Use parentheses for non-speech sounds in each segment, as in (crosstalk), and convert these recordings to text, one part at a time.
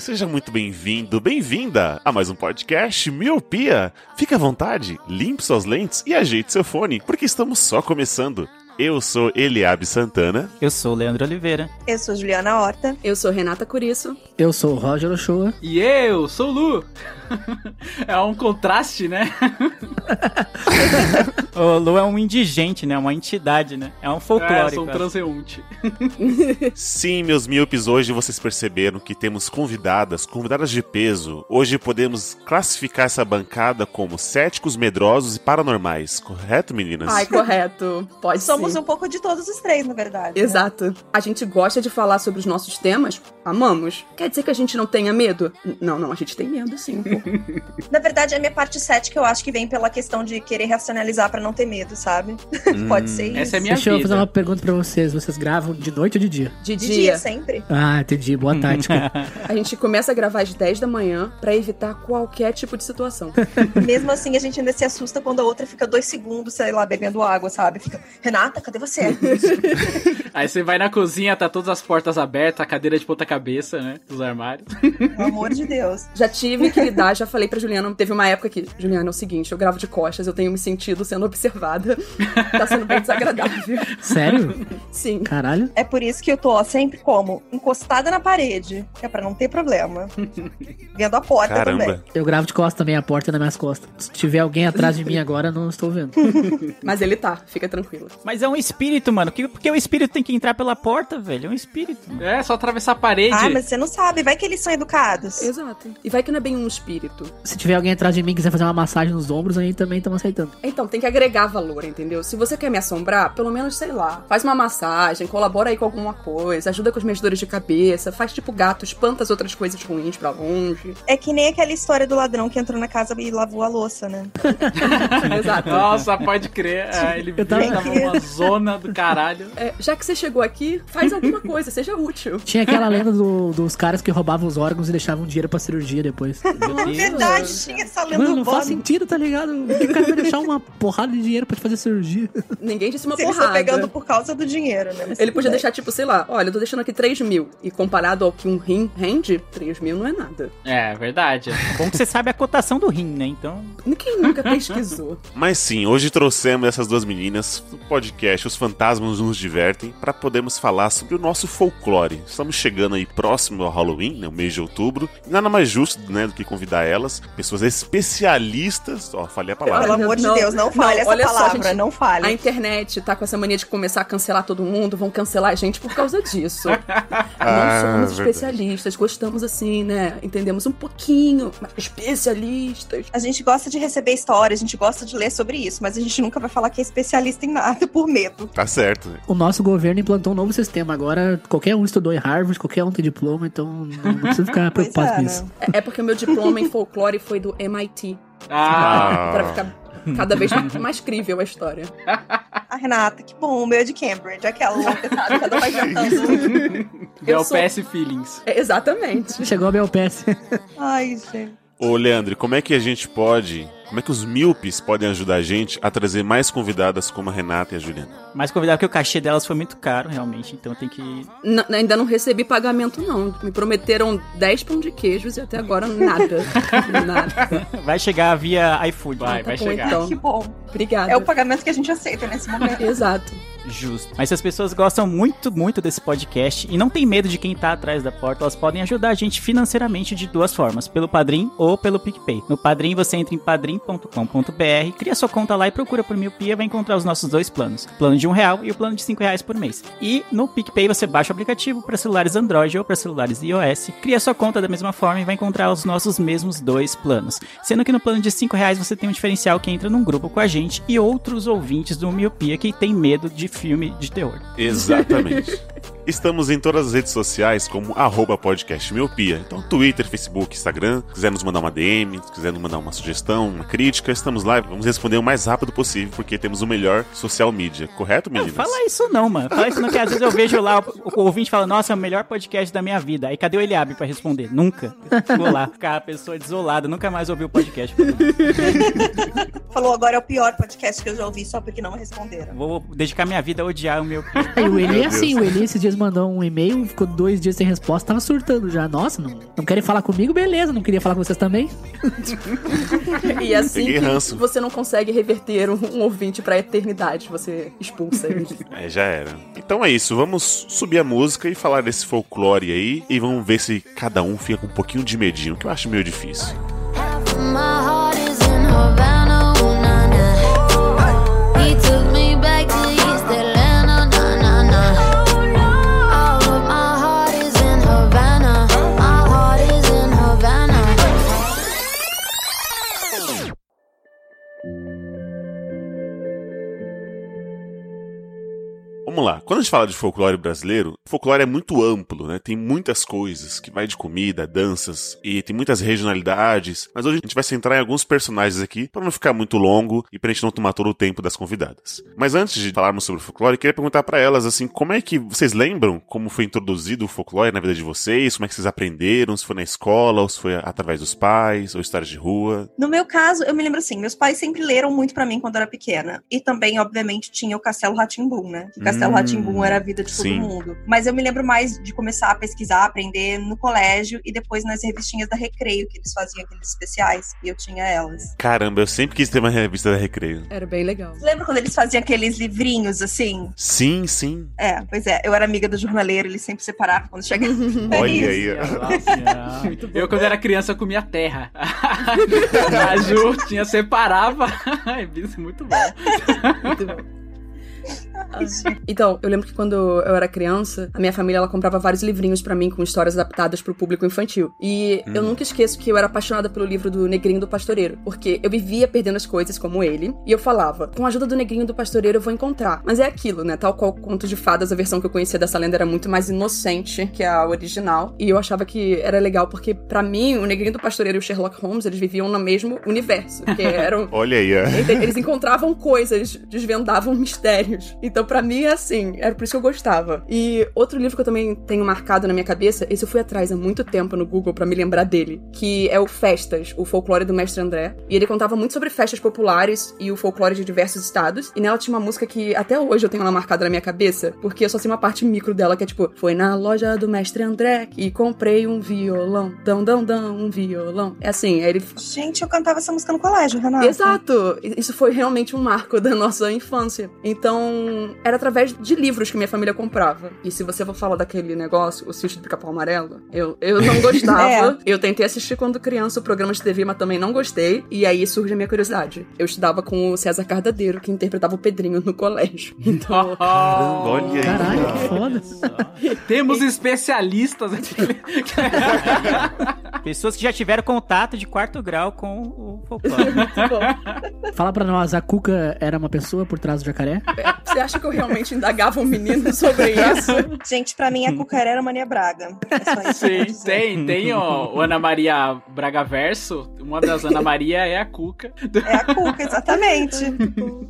Seja muito bem-vindo, bem-vinda a mais um podcast Miopia. Fique à vontade, limpe suas lentes e ajeite seu fone, porque estamos só começando. Eu sou Eliabe Santana. Eu sou Leandro Oliveira. Eu sou Juliana Horta. Eu sou Renata Curiço. Eu sou o Roger Ochoa. E eu sou o Lu. (laughs) é um contraste, né? (laughs) O Lu é um indigente, né? Uma entidade, né? É um folclore. É, sou um transeunte. (laughs) Sim, meus miopes, hoje vocês perceberam que temos convidadas, convidadas de peso. Hoje podemos classificar essa bancada como céticos, medrosos e paranormais, correto, meninas? Ai, correto. Pode Somos sim. um pouco de todos os três, na verdade. né? Exato. A gente gosta de falar sobre os nossos temas. Amamos. Quer dizer que a gente não tenha medo? Não, não, a gente tem medo, sim. (laughs) Na verdade, a minha parte cética eu acho que vem pela questão de querer racionalizar pra não ter medo, sabe? (laughs) Pode ser isso. Essa é a minha Deixa eu vida. fazer uma pergunta pra vocês. Vocês gravam de noite ou de dia? De De dia. dia sempre. Ah, entendi. Boa tática. (laughs) A gente começa a gravar às 10 da manhã pra evitar qualquer tipo de situação. Mesmo assim, a gente ainda se assusta quando a outra fica dois segundos, sei lá, bebendo água, sabe? Fica, Renata, cadê você? Aí você vai na cozinha, tá todas as portas abertas, a cadeira de ponta cabeça, né? Dos armários. Pelo amor de Deus. Já tive que lidar, já falei pra Juliana. Teve uma época que, Juliana, é o seguinte: eu gravo de costas, eu tenho me sentido sendo observada. (laughs) tá sendo bem desagradável. Sério? Sim. Caralho. É por isso que eu tô sempre como? Encostada na parede. Que é pra não ter problema. Vendo a porta também. Caramba. Eu gravo de costas também, a porta é nas minhas costas. Se tiver alguém atrás de mim (laughs) agora, não estou vendo. (laughs) Mas ele tá, fica tranquilo. Mas é um espírito, mano. Que- Porque o espírito tem que entrar pela porta, velho. É um espírito. mano. É, só atravessar a parede. Ah, mas você não sabe. Vai que eles são educados. Exato. E vai que não é bem um espírito. Se tiver alguém atrás de mim e quiser fazer uma massagem nos ombros, aí também estamos aceitando. Então, tem que agregar valor, entendeu? Se você quer me assombrar, pelo menos, sei lá, faz uma massagem, colabora aí com alguma coisa, ajuda com as minhas dores de cabeça, faz tipo gato, espanta as outras coisas ruins pra longe. É que nem aquela história do ladrão que entrou na casa e lavou a louça, né? (laughs) Exato. Nossa, pode crer. É, ele Eu tava- viu que tava uma zona do caralho. É, já que você chegou aqui, faz alguma coisa, seja útil. Tinha aquela lenda do- dos caras que roubavam os órgãos e deixavam dinheiro pra cirurgia depois. Verdade, tinha essa lenda Mano, não faz sentido, tá ligado? O que o cara vai deixar uma porrada de dinheiro pra te fazer cirurgia? Ninguém disse uma Se porrada. estão pegando por causa do dinheiro, né? Mas Ele podia deixar, tipo, sei lá, olha, eu tô deixando aqui 3 mil. E comparado ao que um rim rende, 3 mil não é nada. É, verdade. Bom que você sabe a cotação do rim, né? Então. Quem nunca pesquisou? Mas sim, hoje trouxemos essas duas meninas do podcast Os Fantasmas Nos Divertem para podermos falar sobre o nosso folclore. Estamos chegando aí próximo ao Halloween, né, o mês de outubro. E nada mais justo né, do que convidar elas, pessoas especialistas. Ó, falei a palavra. Pelo amor de Não, Deus, não fale não, essa olha só, palavra, gente. não fale. A internet tá com essa mania de começar a cancelar todo mundo, vão cancelar a gente por causa disso. (laughs) Ah, Não somos verdade. especialistas, gostamos assim, né? Entendemos um pouquinho, mas especialistas. A gente gosta de receber histórias, a gente gosta de ler sobre isso, mas a gente nunca vai falar que é especialista em nada por medo. Tá certo. né? O nosso governo implantou um novo sistema. Agora, qualquer um estudou em Harvard, qualquer um tem diploma, então não, precisa ficar preocupado é, com né? isso. É, é porque o meu diploma em (laughs) folclore foi do MIT. Ah, Ah. Pra ficar cada vez mais crível a história. A Renata, que bom, o meu é de Cambridge, aquela louca, sabe? Cada um (laughs) vai inventando. Bel eu sou- PS Feelings. É, exatamente. Chegou a BLPS. Ai, gente. Ô, Leandro, como é que a gente pode. Como é que os míopes podem ajudar a gente a trazer mais convidadas como a Renata e a Juliana? Mais convidado porque o cachê delas foi muito caro, realmente. Então tem que. N- ainda não recebi pagamento, não. Me prometeram 10 pão de queijos e até agora nada. (laughs) nada. Vai chegar via iFood. Vai, Tá vai bom, chegar. então. Que bom. Obrigada. É o pagamento que a gente aceita nesse momento. Exato. Justo. Mas se as pessoas gostam muito, muito desse podcast e não tem medo de quem tá atrás da porta, elas podem ajudar a gente financeiramente de duas formas, pelo Padrim ou pelo PicPay. No Padrim você entra em padrim.com.br, cria sua conta lá e procura por Miopia, vai encontrar os nossos dois planos. O plano de um real e o plano de cinco reais por mês. E no PicPay você baixa o aplicativo para celulares Android ou para celulares iOS, cria sua conta da mesma forma e vai encontrar os nossos mesmos dois planos. Sendo que no plano de cinco reais você tem um diferencial que entra num grupo com a gente e outros ouvintes do Miopia que tem medo de filme de terror. Exatamente. (laughs) Estamos em todas as redes sociais como arroba podcast miopia. Então, Twitter, Facebook, Instagram. Se quiser nos mandar uma DM, se quiser nos mandar uma sugestão, uma crítica, estamos lá. Vamos responder o mais rápido possível, porque temos o melhor social media. Correto, Não, meninas? fala isso não, mano. Fala isso não, que às vezes eu vejo lá, o, o ouvinte fala, nossa, é o melhor podcast da minha vida. Aí cadê o Eliabe pra responder? Nunca. Vou lá, ficar a pessoa desolada, nunca mais ouviu o podcast. (laughs) Falou agora é o pior podcast que eu já ouvi só porque não me responderam. Vou dedicar minha vida a odiar o meu. E o Eli é assim, o Eli esses dias mandou um e-mail, ficou dois dias sem resposta, tava surtando já. Nossa, não, não querem falar comigo? Beleza, não queria falar com vocês também? (laughs) E assim que ranço. você não consegue reverter um, um ouvinte pra eternidade, você expulsa ele. É, já era. Então é isso, vamos subir a música e falar desse folclore aí e vamos ver se cada um fica com um pouquinho de medinho, que eu acho meio difícil. Half of my heart is in Havana, Quando a gente fala de folclore brasileiro, o folclore é muito amplo, né? Tem muitas coisas, que vai de comida, danças, e tem muitas regionalidades. Mas hoje a gente vai centrar em alguns personagens aqui, para não ficar muito longo e pra gente não tomar todo o tempo das convidadas. Mas antes de falarmos sobre o folclore, queria perguntar pra elas, assim, como é que vocês lembram como foi introduzido o folclore na vida de vocês? Como é que vocês aprenderam? Se foi na escola, ou se foi através dos pais, ou histórias de rua? No meu caso, eu me lembro assim, meus pais sempre leram muito pra mim quando eu era pequena. E também, obviamente, tinha o Castelo Ratimbum, né? Que Castelo Hum, Era a vida de todo sim. mundo. Mas eu me lembro mais de começar a pesquisar, aprender no colégio e depois nas revistinhas da Recreio, que eles faziam aqueles especiais. E eu tinha elas. Caramba, eu sempre quis ter uma revista da Recreio. Era bem legal. Lembra quando eles faziam aqueles livrinhos assim? Sim, sim. É, pois é. Eu era amiga do jornaleiro, ele sempre separava quando chegava. (laughs) É Olha isso. aí. Nossa, (laughs) eu quando era criança eu comia terra. (laughs) A Ju tinha separava. Isso é muito bom. Muito bom. Então, eu lembro que quando eu era criança, a minha família ela comprava vários livrinhos pra mim com histórias adaptadas pro público infantil. E eu nunca esqueço que eu era apaixonada pelo livro do Negrinho do Pastoreiro, porque eu vivia perdendo as coisas como ele, e eu falava, com a ajuda do Negrinho do Pastoreiro eu vou encontrar. Mas é aquilo, né? Tal qual Conto de Fadas, a versão que eu conhecia dessa lenda era muito mais inocente que a original, e eu achava que era legal porque pra mim o Negrinho do Pastoreiro e o Sherlock Holmes, eles viviam no mesmo universo, que eram (laughs) Olha aí, ó. eles encontravam coisas, desvendavam mistérios. Então, pra mim, é assim, era por isso que eu gostava. E outro livro que eu também tenho marcado na minha cabeça, esse eu fui atrás há muito tempo no Google pra me lembrar dele, que é o Festas, o folclore do Mestre André. E ele contava muito sobre festas populares e o folclore de diversos estados. E nela tinha uma música que até hoje eu tenho ela marcada na minha cabeça, porque eu só sei uma parte micro dela, que é tipo, foi na loja do Mestre André e comprei um violão. Dão, dão, dão, um violão. É assim, aí ele Gente, eu cantava essa música no colégio, Renata. Exato! Isso foi realmente um marco da nossa infância. Então, era através de livros que minha família comprava. E se você for falar daquele negócio, o sítio do pica-pau amarelo, eu, eu não (laughs) gostava. Eu tentei assistir quando criança o programa de TV, mas também não gostei. E aí surge a minha curiosidade. Eu estudava com o César Cardadeiro, que interpretava o Pedrinho no colégio. (laughs) Então, (laughs) Caramba, olha aí. Caralho, que foda. Temos especialistas aqui. Pessoas que já tiveram contato de quarto grau com o folclore. Fala pra nós, a Cuca era uma pessoa por trás do jacaré? Você acha que eu realmente indagava um menino sobre isso? (laughs) Gente, pra mim a Cucaré era Mania Braga. É Sim, tem, tem ó, o Ana Maria Braga Verso. Uma das Ana Maria é a Cuca. É a Cuca, exatamente.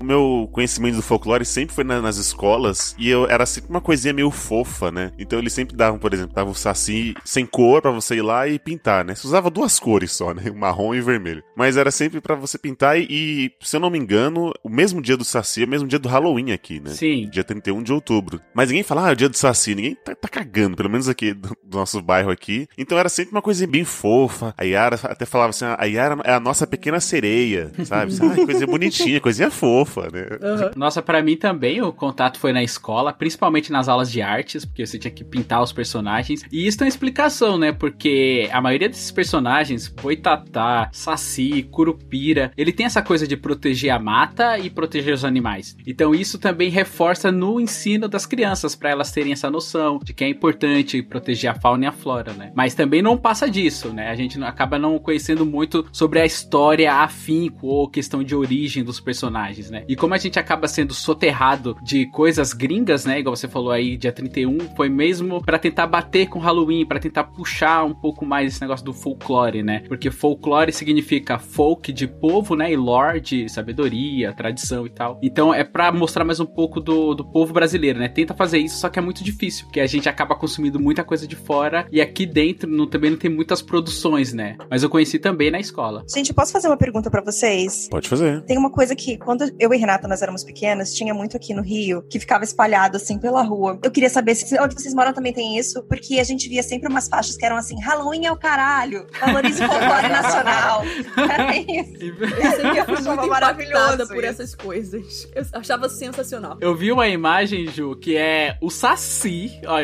O meu conhecimento do folclore sempre foi na- nas escolas e eu era sempre uma coisinha meio fofa, né? Então eles sempre davam, por exemplo, davam o saci sem cor pra você ir lá e pintar, né? Você usava duas cores só, né? O marrom e o vermelho. Mas era sempre pra você pintar e, e, se eu não me engano, o mesmo dia do saci é o mesmo dia do Halloween aqui, né? Sim. Dia 31 de outubro. Mas ninguém fala, ah, é o dia do Saci. Ninguém tá, tá cagando, pelo menos aqui do, do nosso bairro aqui. Então era sempre uma coisinha bem fofa. A Yara até falava assim, a Yara é a nossa pequena sereia, sabe? Ah, coisinha bonitinha, coisinha fofa, né? (laughs) Nossa, pra mim também o contato foi na escola, principalmente nas aulas de artes, porque você tinha que pintar os personagens. E isso tem uma explicação, né? Porque a maioria maioria desses personagens, Boitatá, Saci, Curupira, ele tem essa coisa de proteger a mata e proteger os animais. Então isso também reforça no ensino das crianças para elas terem essa noção de que é importante proteger a fauna e a flora, né? Mas também não passa disso, né? A gente acaba não conhecendo muito sobre a história afinco ou questão de origem dos personagens, né? E como a gente acaba sendo soterrado de coisas gringas, né? Igual você falou aí, dia 31, foi mesmo para tentar bater com Halloween, para tentar puxar um pouco mais esse negócio do folclore, né? Porque folclore significa folk de povo, né? E lore de sabedoria, tradição e tal. Então é para mostrar mais um pouco do, do povo brasileiro, né? Tenta fazer isso, só que é muito difícil, porque a gente acaba consumindo muita coisa de fora e aqui dentro não, também não tem muitas produções, né? Mas eu conheci também na escola. Gente, posso fazer uma pergunta para vocês? Pode fazer. Tem uma coisa que, quando eu e Renata nós éramos pequenas, tinha muito aqui no Rio, que ficava espalhado assim pela rua. Eu queria saber se onde vocês moram também tem isso, porque a gente via sempre umas faixas que eram assim: Halloween é o caralho, valorize o folclore nacional. (laughs) Era isso. Eu sempre fui achava muito maravilhoso impactada por essas coisas. Eu achava sensacional. Eu vi uma imagem, Ju, que é o Saci. Ó,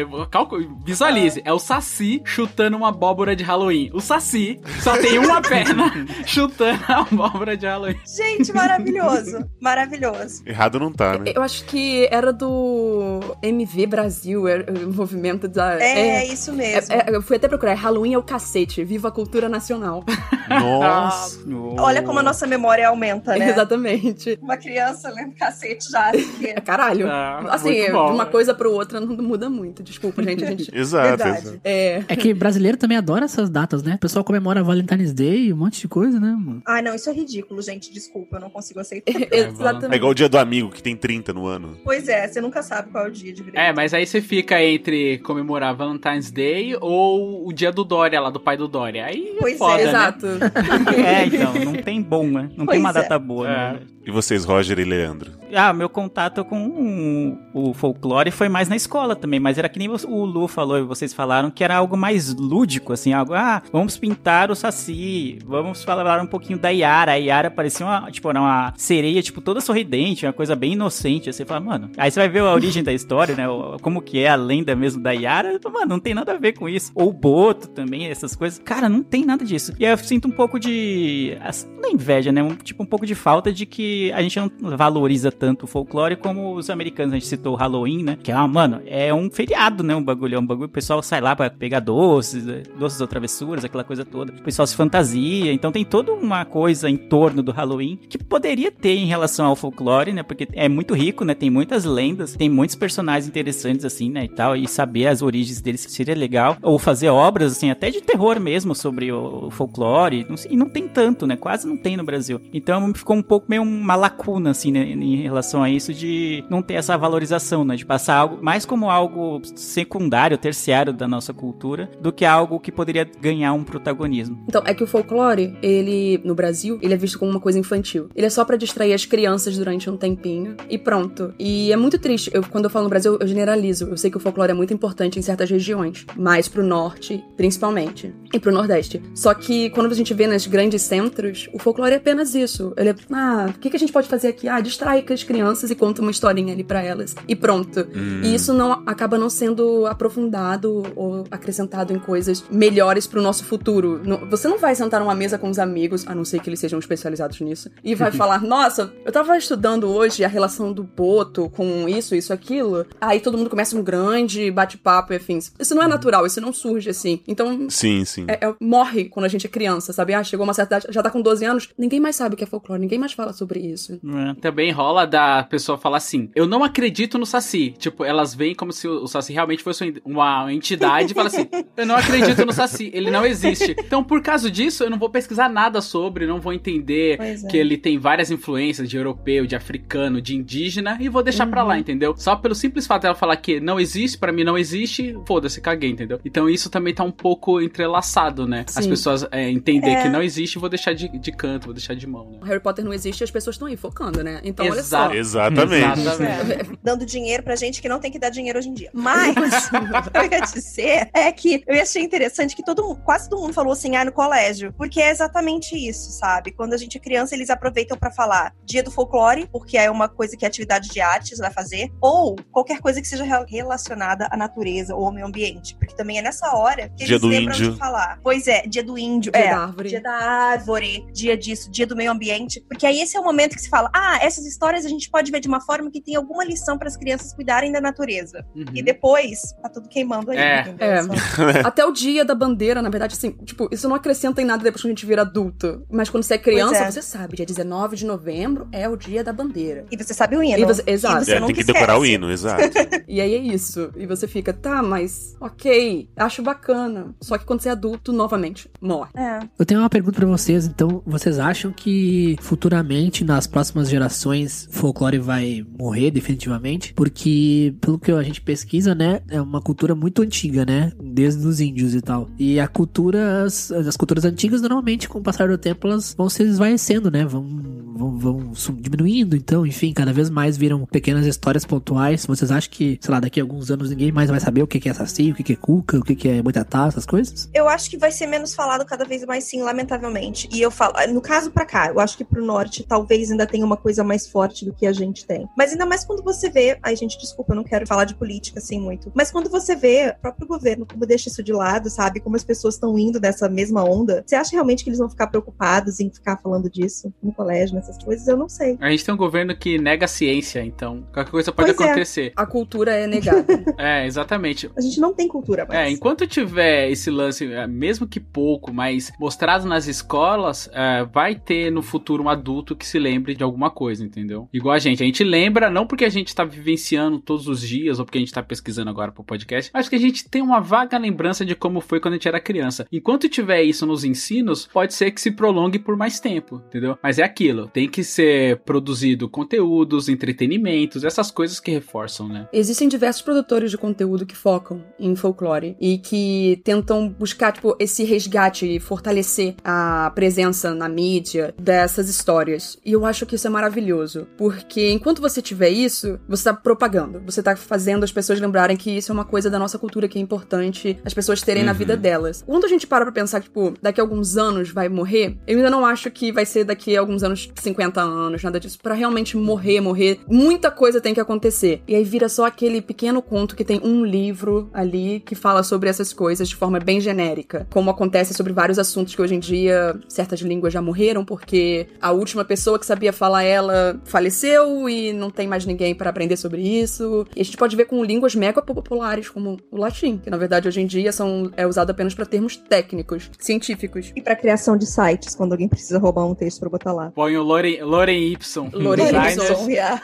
visualize. É o Saci chutando uma abóbora de Halloween. O Saci só tem uma (laughs) perna (laughs) chutando a abóbora de Halloween. Gente, maravilhoso. Maravilhoso. Errado não tá, né? Eu acho que era do MV Brasil, era o movimento da. É, isso mesmo. é- é- eu fui até procurar. Halloween é o cacete. Viva a cultura nacional. (laughs) Nossa. Olha como a nossa memória aumenta, né? Exatamente. Uma criança lendo cacete já. assim, É caralho. Ah, assim, muito de bom. uma coisa pra outra não muda muito. Desculpa, gente. A gente... (laughs) Exato, Verdade. exato. É. É que brasileiro também adora essas datas, né? O pessoal comemora Valentine's Day, um monte de coisa, né, mano? Ah, não, isso é ridículo, gente. Desculpa, eu não consigo aceitar. (laughs) É Exatamente. igual o dia do amigo, que tem 30 no ano. Pois é, você nunca sabe qual é o dia de direito. É, mas aí você fica entre comemorar Valentine's Day ou o dia do Dória lá, do pai do Dória. Aí Pois é é, foda, né? Exato. (laughs) É, então, não tem bom, né? Não Pois tem uma é. data boa, É. né? E vocês, Roger e Leandro? Ah, meu contato com o, folclore foi mais na escola também, mas era que nem o Lu falou e vocês falaram que era algo mais lúdico, assim, algo, ah, vamos pintar o Saci, vamos falar um pouquinho da Yara. A Yara parecia uma, tipo, uma sereia, tipo, toda sorridente, uma coisa bem inocente. Aí Você fala, mano, aí você vai ver a origem da história, né, como que é a lenda mesmo da Yara, mano, não tem nada a ver com isso. Ou o Boto também, essas coisas. Cara, não tem nada disso. E aí eu sinto um pouco de, assim, não é inveja, né, um, tipo, um pouco de falta de que a gente não valoriza tanto o folclore como os americanos. A gente citou o Halloween, né? Que é, ah, mano, é um feriado, né? Um bagulho. É um bagulho. O pessoal sai lá pra pegar doces, eh, doces ou travessuras, aquela coisa toda. O pessoal se fantasia. Então tem toda uma coisa em torno do Halloween que poderia ter em relação ao folclore, né? Porque é muito rico, né? Tem muitas lendas, tem muitos personagens interessantes, assim, né? E tal. E saber as origens deles seria legal. Ou fazer obras, assim, até de terror mesmo sobre o folclore. Não sei, E não tem tanto, né? Quase não tem no Brasil. Então ficou um pouco meio uma lacuna, assim, né? Em relação a isso de não ter essa valorização, né? De passar algo mais como algo secundário, terciário da nossa cultura, do que algo que poderia ganhar um protagonismo. Então, é que o folclore, ele, no Brasil, ele é visto como uma coisa infantil. Ele é só pra distrair as crianças durante um tempinho e pronto. E é muito triste. Eu, quando eu falo no Brasil, eu generalizo. Eu sei que o folclore é muito importante em certas regiões, mais pro norte, principalmente, e pro nordeste. Só que quando a gente vê nos grandes centros, o folclore é apenas isso. Ele é, ah, o que, que a gente pode fazer aqui? Ah, distrai com as crianças e conta uma historinha ali pra elas. E pronto. E isso não acaba não sendo aprofundado ou acrescentado em coisas melhores pro nosso futuro. Você não vai sentar numa mesa com os amigos, a não ser que eles sejam especializados nisso, e vai (laughs) falar: Nossa, eu tava estudando hoje a relação do boto com isso, isso, aquilo. Aí todo mundo começa um grande bate-papo e afins. Isso não é natural, isso não surge assim. Então. Sim, sim. é- é- morre quando a gente é criança, sabe? Ah, chegou uma certa idade, já tá com 12 anos, ninguém mais sabe o que é folclore, ninguém mais fala sobre isso. né? Também rola da pessoa falar assim: Eu não acredito no Saci. Tipo, elas veem como se o Saci realmente fosse uma entidade e fala assim: (laughs) Eu não acredito no Saci, ele não existe. Então, por causa disso, eu não vou pesquisar nada sobre, não vou entender é. que ele tem várias influências de europeu, de africano, de indígena e vou deixar pra lá, entendeu? Só pelo simples fato dela falar que não existe, pra mim não existe, foda-se, caguei, entendeu? Então isso também tá um pouco entrelaçado, né? As Sim. pessoas é, entender É. que não existe, vou deixar de, de canto, vou deixar de mão, né? Harry Potter não existe, as pessoas pessoas estão aí focando, né? Então, Exato. olha Exatamente. Exatamente. dando dinheiro pra gente que não tem que dar dinheiro hoje em dia. Mas (laughs) o que eu ia dizer é que eu achei interessante que todo mundo, quase todo mundo falou assim, ah, no colégio. Porque é exatamente isso, sabe? Quando a gente é criança, eles aproveitam pra falar dia do folclore, porque é uma coisa que a atividade de artes vai fazer, ou qualquer coisa que seja rel- relacionada à natureza ou ao meio ambiente. Porque também é nessa hora que Dia eles do lembram índio. de falar. Pois é, dia do índio. Dia é, da árvore. Dia da árvore, dia disso, dia do meio ambiente. Porque aí esse é o momento que se fala: ah, essas histórias a gente pode ver de uma forma que tem alguma lição para as crianças cuidarem da natureza. Uhum. E depois, tá tudo queimando aí. É. É. (laughs) Até o dia da bandeira, na verdade, assim, tipo, isso não acrescenta em nada depois que a gente vira adulto. Mas quando você é criança, é. você sabe, dia 19 de novembro é o dia da bandeira. E você sabe o hino. E você- exato. E você É, tem que decorar o esquece. hino, exato. (laughs) E aí é isso. E você fica, tá, mas ok, acho bacana. Só que quando você é adulto, novamente, morre. É. Eu tenho uma pergunta pra vocês, então, vocês acham que futuramente, nas próximas gerações, folclore vai morrer definitivamente? Porque, pelo que a gente pesquisa, né, é uma cultura muito antiga, né, desde os índios e tal. E a cultura, as, as culturas antigas, normalmente, com o passar do tempo, elas vão se esvaecendo, né, vão, vão, vão diminuindo, então, enfim, cada vez mais viram pequenas histórias pontuais. Vocês acham que, sei lá, daqui a alguns anos ninguém mais vai saber o que é saci, o que é cuca, o que é boitatá, essas coisas? Eu acho que vai ser menos falado cada vez mais, sim, lamentavelmente. E eu falo, no caso pra cá, eu acho que pro norte talvez ainda tenha uma coisa mais forte do que a gente tem. Mas ainda mais quando você vê. Ai, gente, desculpa, eu não quero falar de política assim muito. Mas quando você vê o próprio governo, como deixa isso de lado, sabe? Como as pessoas estão indo dessa mesma onda. Você acha realmente que eles vão ficar preocupados em ficar falando disso no colégio, nessas coisas? Eu não sei. A gente tem um governo que nega a ciência, então qualquer coisa pode Pois é. acontecer. A cultura é negada. (laughs) É. exatamente. A gente não tem cultura mais. É, enquanto tiver esse lance, é, mesmo que pouco, mas mostrado nas escolas, é, vai ter no futuro um adulto que se lembre de alguma coisa, entendeu? Igual a gente. A gente lembra, não porque a gente tá vivenciando todos os dias, ou porque a gente tá pesquisando agora pro podcast, mas que a gente tem uma vaga lembrança de como foi quando a gente era criança. Enquanto tiver isso nos ensinos, pode ser que se prolongue por mais tempo, entendeu? Mas é aquilo, tem que ser produzido conteúdos, entretenimentos, essas coisas que reforçam, né? Existem diversos produtores de conteúdo que focam em folclore e que tentam buscar, tipo, esse resgate e fortalecer a presença na mídia dessas histórias. E eu acho que isso é maravilhoso, porque enquanto você tiver isso, você tá propagando, você tá fazendo as pessoas lembrarem que isso é uma coisa da nossa cultura que é importante as pessoas terem na Uhum. vida delas. Quando a gente para pra pensar que, tipo, daqui a alguns anos vai morrer, eu ainda não acho que vai ser daqui a alguns anos, 50 anos, nada disso. Pra realmente morrer, morrer, muita coisa tem que acontecer. E aí vira só aquele pequeno conto que tem um livro ali que fala sobre essas coisas de forma bem genérica. Como acontece sobre vários assuntos que hoje em dia certas línguas já morreram porque a última pessoa que sabia falar ela faleceu e não tem mais ninguém para aprender sobre isso. E a gente pode ver com línguas mega populares como o latim, que na verdade hoje em dia são, é usado apenas para termos técnicos, científicos. E pra criação de sites, quando alguém precisa roubar um texto pra botar lá. Põe o Loren, Loren Y. Loren designers. Y. (laughs) Yeah.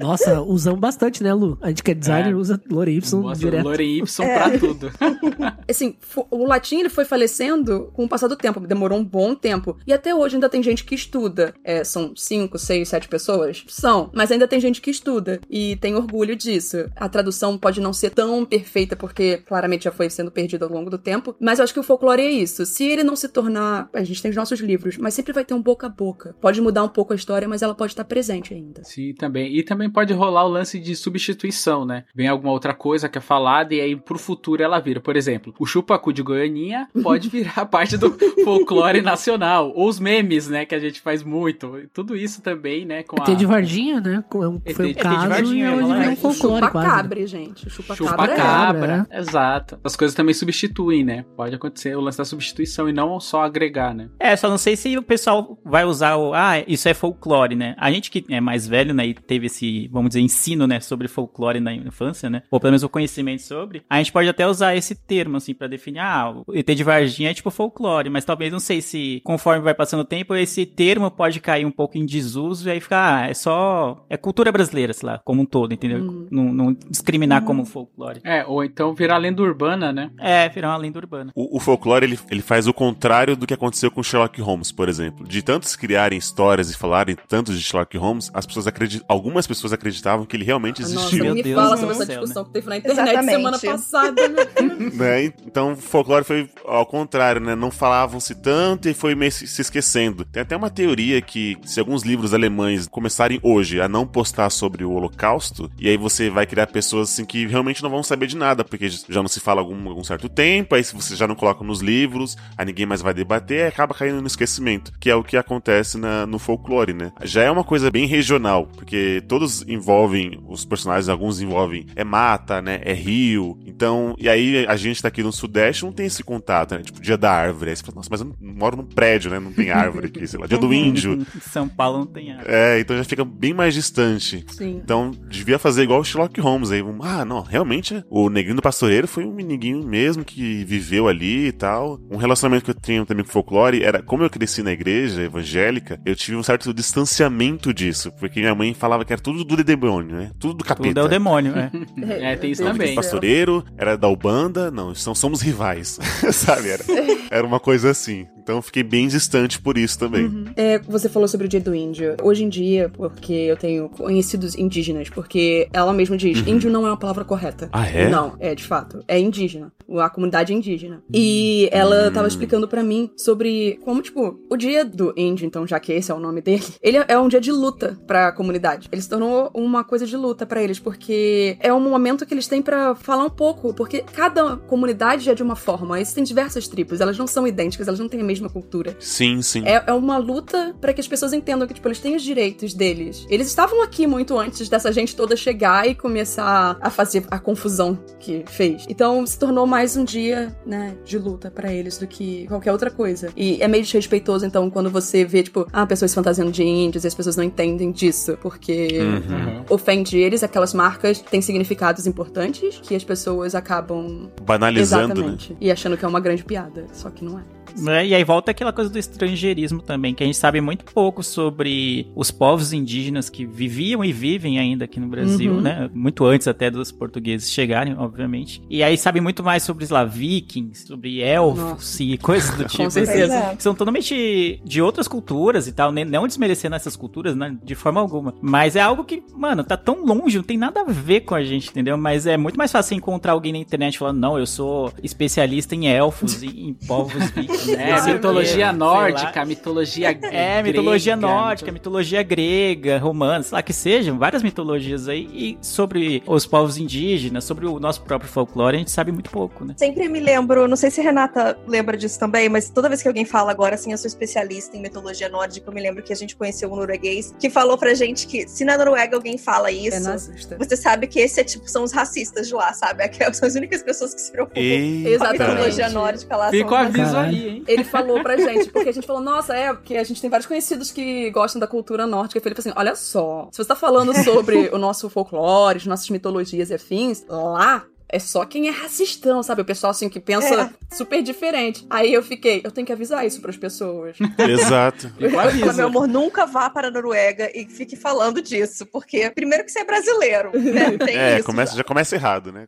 Nossa, usamos bastante, né, Lu? A gente que é designer É. usa Lore Y Nossa, direto. Loren Y É. pra tudo. (laughs) Assim, o latim ele foi falecendo com o passar do tempo, demorou um bom tempo. E até hoje ainda tem gente que estuda. É, são cinco, seis, sete pessoas? São. Mas ainda tem gente que estuda. E tem orgulho disso. A tradução pode não ser tão perfeita, porque claramente já foi sendo perdida ao longo do tempo. Mas eu acho que o folclore é isso. Se ele não se tornar. A gente tem os nossos livros, mas sempre vai ter um boca a boca. Pode mudar um pouco a história, mas ela pode estar presente ainda. Sim, também. E também pode rolar o lance de substituição, né? Vem alguma outra coisa que é falada e aí pro futuro ela vira. Por exemplo, o chupacu de Goianinha pode (laughs) virar parte do folclore nacional. Ou os memes, né? Que a gente faz muito. Tudo isso também, né? Com ET a... de Varginha, né? é ET Foi um de caso Varginha, e hoje virou um folclore quase. Chupa-cabre, gente. Chupa-cabra é. Chupa-cabra, é. exato. As coisas também substituem, né? Pode acontecer o lance da substituição e não só agregar, né? É, só não sei se o pessoal vai usar o. Ah, isso é folclore, né? A gente que é mais velho, né? E teve esse, vamos dizer, ensino, né? Sobre folclore na infância, né? Ou pelo menos o conhecimento sobre. A gente pode até usar esse termo, assim, pra definir. Ah, o ET de Varginha é tipo folclore. Mas talvez, não sei se conforme vai passando o tempo, esse termo pode cair um pouco em desuso e aí ficar. Ah, é só. É cultura brasileira, sei lá, como um todo, entendeu? Hum. Não, não discriminar como folclore. É, ou então virar lenda urbana, né? É, virar uma lenda urbana. O, o folclore ele, ele faz o contrário do que aconteceu com Sherlock Holmes, por exemplo. De tantos criarem histórias e falarem tantos de Sherlock Holmes, as pessoas acreditam, algumas pessoas acrediitavam que ele realmente Nossa, existiu. Nem me Deus fala sobre essa céu, discussão né? que teve na internet Exatamente. semana passada. né? foi. (laughs) Então, o folclore foi ao contrário, né? Não falavam-se tanto e foi meio se esquecendo. Tem até uma teoria que, se alguns livros alemães começarem hoje a não postar sobre o Holocausto, e aí você vai criar pessoas assim que realmente não vão saber de nada, porque já não se fala há algum, algum certo tempo, aí se você já não coloca nos livros, aí ninguém mais vai debater, acaba caindo no esquecimento, que é o que acontece na, no folclore, né? Já é uma coisa bem regional, porque todos envolvem os personagens, alguns envolvem é mata, né? É rio. Então, e aí a gente tá aqui no Sudeste não tem esse contato, né? Tipo, dia da árvore. Aí você fala, nossa, mas eu não moro num prédio, né? Não tem árvore aqui, sei lá, dia do (laughs) índio. São Paulo não tem árvore. É, então já fica bem mais distante. Sim. Então, devia fazer igual o Sherlock Holmes aí. Ah, não, realmente o Negrinho do Pastoreiro foi um meniguinho mesmo que viveu ali e tal. Um relacionamento que eu tenho também com folclore era, como eu cresci na igreja evangélica, eu tive um certo distanciamento disso, porque minha mãe falava que era tudo do demônio, né? Tudo do capeta. Tudo é o demônio, é. (laughs) É, tem isso também. do Pastoreiro, era da Ubanda, não, são, somos rivais, (laughs) sabe? Era, era uma coisa assim. Então eu fiquei bem distante por isso também. É, você falou sobre o dia do índio. Hoje em dia, porque eu tenho conhecidos indígenas, porque ela mesma diz, índio não é uma palavra correta. Ah, é? Não, é de fato. É indígena. A comunidade é indígena. E ela tava explicando pra mim sobre como, tipo, o dia do índio, então, já que esse é o nome dele, (laughs) ele é um dia de luta pra comunidade. Ele se tornou uma coisa de luta pra eles, porque é um momento que eles têm pra falar um pouco, porque cada comunidade é de uma forma. Existem diversas tribos, elas não são idênticas, elas não têm a mesma cultura. Sim, sim. É, é uma luta pra que as pessoas entendam que, tipo, eles têm os direitos deles. Eles estavam aqui muito antes dessa gente toda chegar e começar a fazer a confusão que fez. Então, se tornou mais um dia, né, de luta pra eles do que qualquer outra coisa. E é meio desrespeitoso, então, quando você vê, tipo, ah, pessoas se fantasiando de índios e as pessoas não entendem disso, porque Uhum. ofende eles, aquelas marcas têm significados importantes que as pessoas acabam Banalizando, né? Exatamente. E achando que é uma grande piada, só que não é. Né? E aí volta aquela coisa do estrangeirismo também, que a gente sabe muito pouco sobre os povos indígenas que viviam e vivem ainda aqui no Brasil, Uhum. né? Muito antes até dos portugueses chegarem, obviamente. E aí sabe muito mais sobre, sei lá, vikings, sobre elfos Nossa. e coisas do (laughs) tipo. certeza. assim, que são totalmente de outras culturas e tal, né? não desmerecendo essas culturas, né? De forma alguma. Mas é algo que, mano, tá tão longe, não tem nada a ver com a gente, entendeu? Mas é muito mais fácil encontrar alguém na internet falando, não, eu sou especialista em elfos e em povos vikings. É, sei o mitologia nórdica, mitologia É, mitologia grega, nórdica, mitologia grega, romana, sei lá que sejam, várias mitologias aí. E sobre os povos indígenas, sobre o nosso próprio folclore, a gente sabe muito pouco, né? Sempre me lembro, não sei se a Renata lembra disso também, mas toda vez que alguém fala agora assim, eu sou especialista em mitologia nórdica, eu me lembro que a gente conheceu um norueguês que falou pra gente que se na Noruega alguém fala É isso, nazista. você sabe que esse é tipo, são os racistas de lá, sabe? Aquelas (laughs) são as únicas pessoas que se preocupam Eita. com a mitologia nórdica lá. Fica o são os aviso aí, Ele falou pra (laughs) gente, porque a gente falou, nossa, é, porque a gente tem vários conhecidos que gostam da cultura nórdica. E ele falou assim: olha só, se você tá falando sobre (laughs) o nosso folclore, as nossas mitologias e afins, lá. É só quem é racistão, sabe? O pessoal assim que pensa super diferente. Aí eu fiquei, eu tenho que avisar isso pras pessoas. (laughs) Exato. Aviso. meu amor, nunca vá para a Noruega e fique falando disso, porque primeiro que você é brasileiro, né? (laughs) Tem É, isso. começa, já começa errado, né?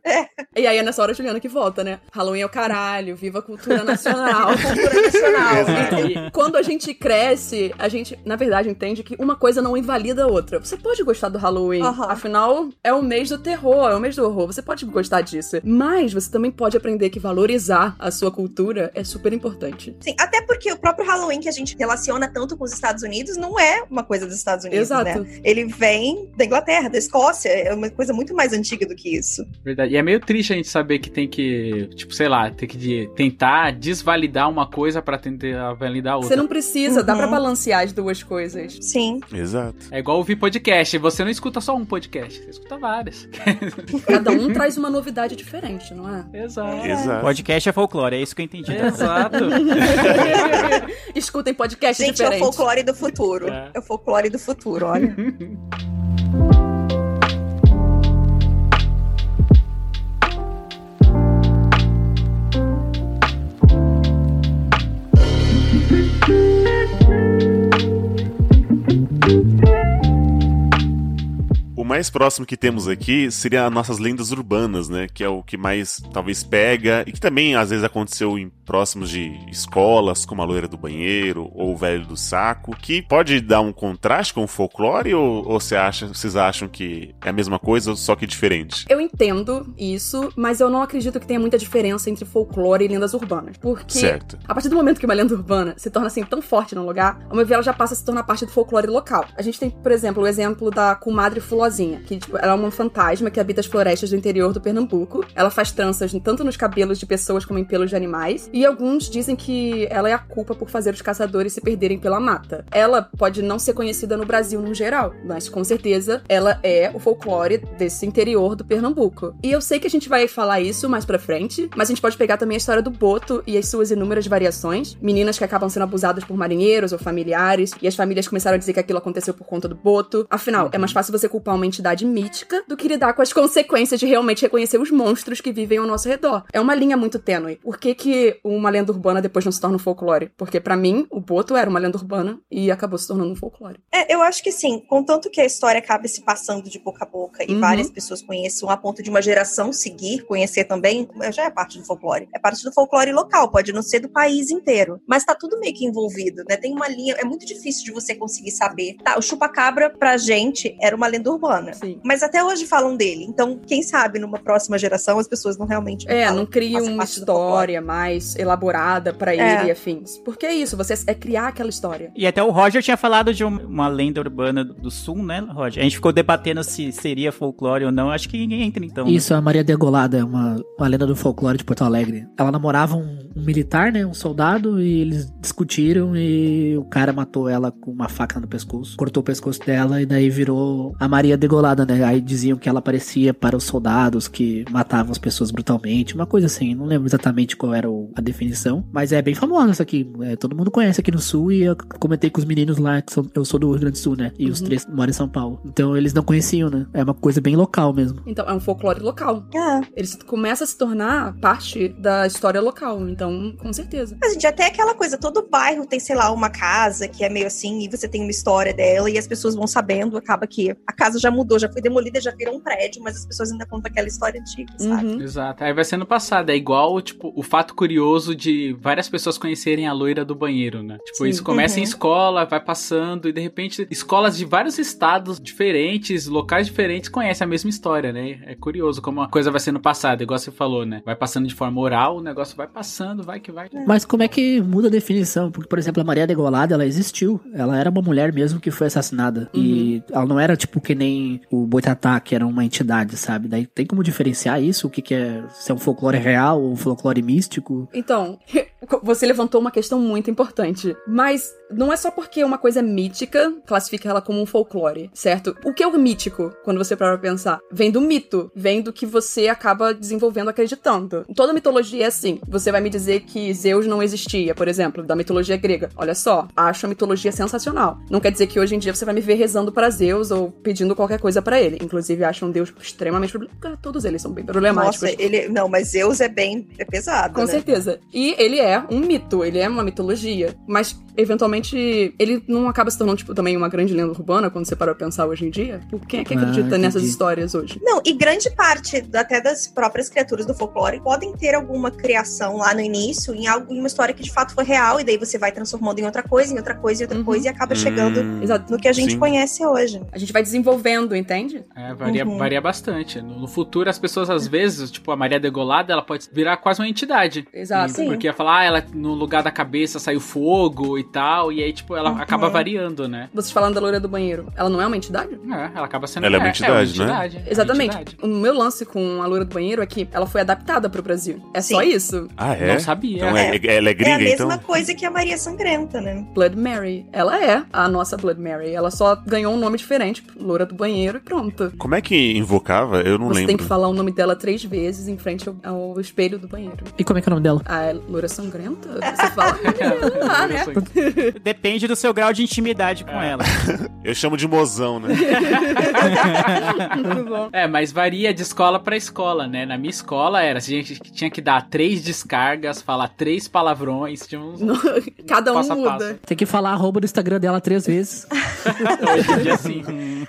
E aí é nessa hora a Juliana que volta, né? Halloween é o caralho, viva a cultura nacional. (laughs) Cultura nacional. Exato. E quando a gente cresce, a gente, na verdade, entende que uma coisa não invalida a outra. Você pode gostar do Halloween, Aham. afinal, é o mês do terror, é o mês do horror. Você pode gostar disso. Mas você também pode aprender que valorizar a sua cultura é super importante. Sim, até porque o próprio Halloween que a gente relaciona tanto com os Estados Unidos não é uma coisa dos Estados Unidos, Exato. né? Ele vem da Inglaterra, da Escócia, é uma coisa muito mais antiga do que isso. Verdade. E é meio triste a gente saber que tem que, tipo, sei lá, tem que tentar desvalidar uma coisa pra tentar validar a outra. Você não precisa, dá Uhum. pra balancear as duas coisas. Sim. Exato. É igual ouvir podcast. Você não escuta só um podcast, você escuta vários. Cada um traz uma novidade diferente, não é? Exato. Exato. Podcast é folclore, é isso que eu entendi. Exato. (laughs) Escutem podcasts Gente, é o folclore do futuro. É. É, o folclore do futuro, olha. (laughs) mais próximo que temos aqui seria as nossas lendas urbanas, né? Que é o que mais talvez pega e que também às vezes aconteceu em próximos de escolas, como a loira do banheiro ou o velho do saco, que pode dar um contraste com o folclore ou, ou você acha, vocês acham que é a mesma coisa, só que diferente? Eu entendo isso, mas eu não acredito que tenha muita diferença entre folclore e lendas urbanas. Porque Certo. a partir do momento que uma lenda urbana se torna assim tão forte num lugar, meu ver, ela já passa a se tornar parte do folclore local. A gente tem, por exemplo, o exemplo da comadre Fulozinha, que tipo, ela é uma fantasma que habita as florestas do interior do Pernambuco. Ela faz tranças tanto nos cabelos de pessoas como em pelos de animais. E alguns dizem que ela é a culpa por fazer os caçadores se perderem pela mata. Ela pode não ser conhecida no Brasil no geral, mas com certeza ela é o folclore desse interior do Pernambuco. E eu sei que a gente vai falar isso mais pra frente, mas a gente pode pegar também a história do Boto e as suas inúmeras variações. Meninas que acabam sendo abusadas por marinheiros ou familiares, e as famílias começaram a dizer que aquilo aconteceu por conta do Boto. Afinal, é mais fácil você culpar uma entidade mítica do que lidar com as consequências de realmente reconhecer os monstros que vivem ao nosso redor. É uma linha muito tênue. Por que, que uma lenda urbana depois não se torna um folclore? Porque pra mim, o Boto era uma lenda urbana e acabou se tornando um folclore. É, eu acho que sim, contanto que a história acabe se passando de boca a boca e Uhum. várias pessoas conheçam a ponto de uma geração seguir, conhecer também, já é parte do folclore. É parte do folclore local, pode não ser do país inteiro. Mas tá tudo meio que envolvido, né? Tem uma linha, é muito difícil de você conseguir saber. Tá, o chupacabra pra gente era uma lenda urbana. Sim. Mas até hoje falam dele. Então, quem sabe numa próxima geração as pessoas não realmente É, falam não que cria faz uma história mais elaborada pra ele É. e afins. Porque é isso, você é criar aquela história. E até o Roger tinha falado de um- uma lenda urbana do- sul, né, Roger? A gente ficou debatendo se seria folclore ou não. Acho que ninguém entra então. né? Isso, a Maria Degolada é uma, uma lenda do folclore de Porto Alegre. Ela namorava um, um militar, né? Um soldado, e eles discutiram e o cara matou ela com uma faca no pescoço. Cortou o pescoço dela e daí virou a Maria Degolada, né? Aí diziam que ela aparecia para os soldados que matavam as pessoas brutalmente. Uma coisa assim, não lembro exatamente qual era a definição. Mas é bem famosa essa aqui. é, todo mundo conhece aqui no sul e eu comentei com os meninos lá, que são- eu sou do Rio Grande do Sul, né? E os Uhum. três moram em São Paulo. Então eles não conheciam, né? É uma coisa bem local mesmo. Então, é um folclore local. É. Ele começa a se tornar parte da história local. Então, com certeza. Mas, gente, até aquela coisa, todo bairro tem, sei lá, uma casa que é meio assim, e você tem uma história dela, e as pessoas vão sabendo, acaba que a casa já mudou, já foi demolida, já virou um prédio, mas as pessoas ainda contam aquela história antiga, sabe? Uhum. Exato. Aí vai sendo passado. É igual, tipo, o fato curioso de várias pessoas conhecerem a loira do banheiro, né? Tipo, Sim. isso começa em Uhum. escola, vai passando, e de repente, escolas de vários estados diferentes, locais diferentes, conhecem a mesma história, né? É curioso como a coisa vai sendo passada, igual você falou, né? Vai passando de forma oral, o negócio vai passando, vai que vai. Mas como é que muda a definição? Porque, por exemplo, a Maria Degolada, ela existiu. Ela era uma mulher mesmo que foi assassinada. E ela não era, tipo, que nem o Boitatá, que era uma entidade, sabe? Daí tem como diferenciar isso? O que, que é... Se é um folclore real ou um folclore místico? Então, (laughs) você levantou uma questão muito importante. Mas não é só porque uma coisa é mítica, classifica ela como um folclore, certo? O que é o mítico, quando você para pensar? Vem do mito, vem do que você acaba desenvolvendo acreditando. Toda mitologia é assim. Você vai me dizer que Zeus não existia, por exemplo, da mitologia grega. Olha só, acho a mitologia sensacional. Não quer dizer que hoje em dia você vai me ver rezando para Zeus ou pedindo qualquer coisa pra ele. Inclusive, acho um deus extremamente problemático. Todos eles são bem problemáticos. Nossa, ele. Não, mas Zeus é bem. É pesado. Com né? certeza. E ele é um mito, ele é uma mitologia. Mas, eventualmente, ele não acaba se tornando, tipo, também uma grande lenda urbana quando você para pra pensar hoje em dia? Por quem é que Ah, acredita nessas entendi. histórias hoje? Não, e grande parte até das próprias criaturas do folclore podem ter alguma criação lá no início, em, algo, em uma história que de fato foi real, e daí você vai transformando em outra coisa, em outra coisa, em outra Uhum. coisa, e acaba chegando Hum, Exato. no que a gente sim. conhece hoje. A gente vai desenvolvendo, entende? É, varia, Uhum. varia bastante. No, no futuro, as pessoas, às vezes, tipo, a Maria Degolada, ela pode virar quase uma entidade. Exato. E- Porque ia falar, ah, ela no lugar da cabeça saiu fogo e tal, e aí, tipo, ela Uhum. acaba variando, né? Vocês falando da loira do banheiro, ela não é uma entidade? É, ela acaba sendo Ela é uma entidade, né? entidade, é uma Exatamente. entidade. O meu lance com a loira do banheiro é que ela foi adaptada pro Brasil. É só Sim. isso. Ah, é? Não sabia. Então é, ela é É gringa, a mesma então? coisa que a Maria Sangrenta, né? Blood Mary. Ela é a nossa Blood Mary. Ela só ganhou um nome diferente, loira do banheiro e pronto. Como é que invocava? Eu não Você lembro. tem que falar o nome dela três vezes em frente ao, ao espelho do banheiro. E como é que é o nome dela? A loira sangrenta? Você fala, (laughs) ah, né? Depende do seu grau de intimidade com ela. (laughs) Eu chamo de mozão, né? Muito bom. É, mas varia de escola pra escola, né? Na minha escola era, a gente tinha que dar três descargas, falar três palavrões, tinha uns Cada um passo a muda. passo. Tem que falar arroba no Instagram dela três vezes. (laughs) Hoje em dia, sim.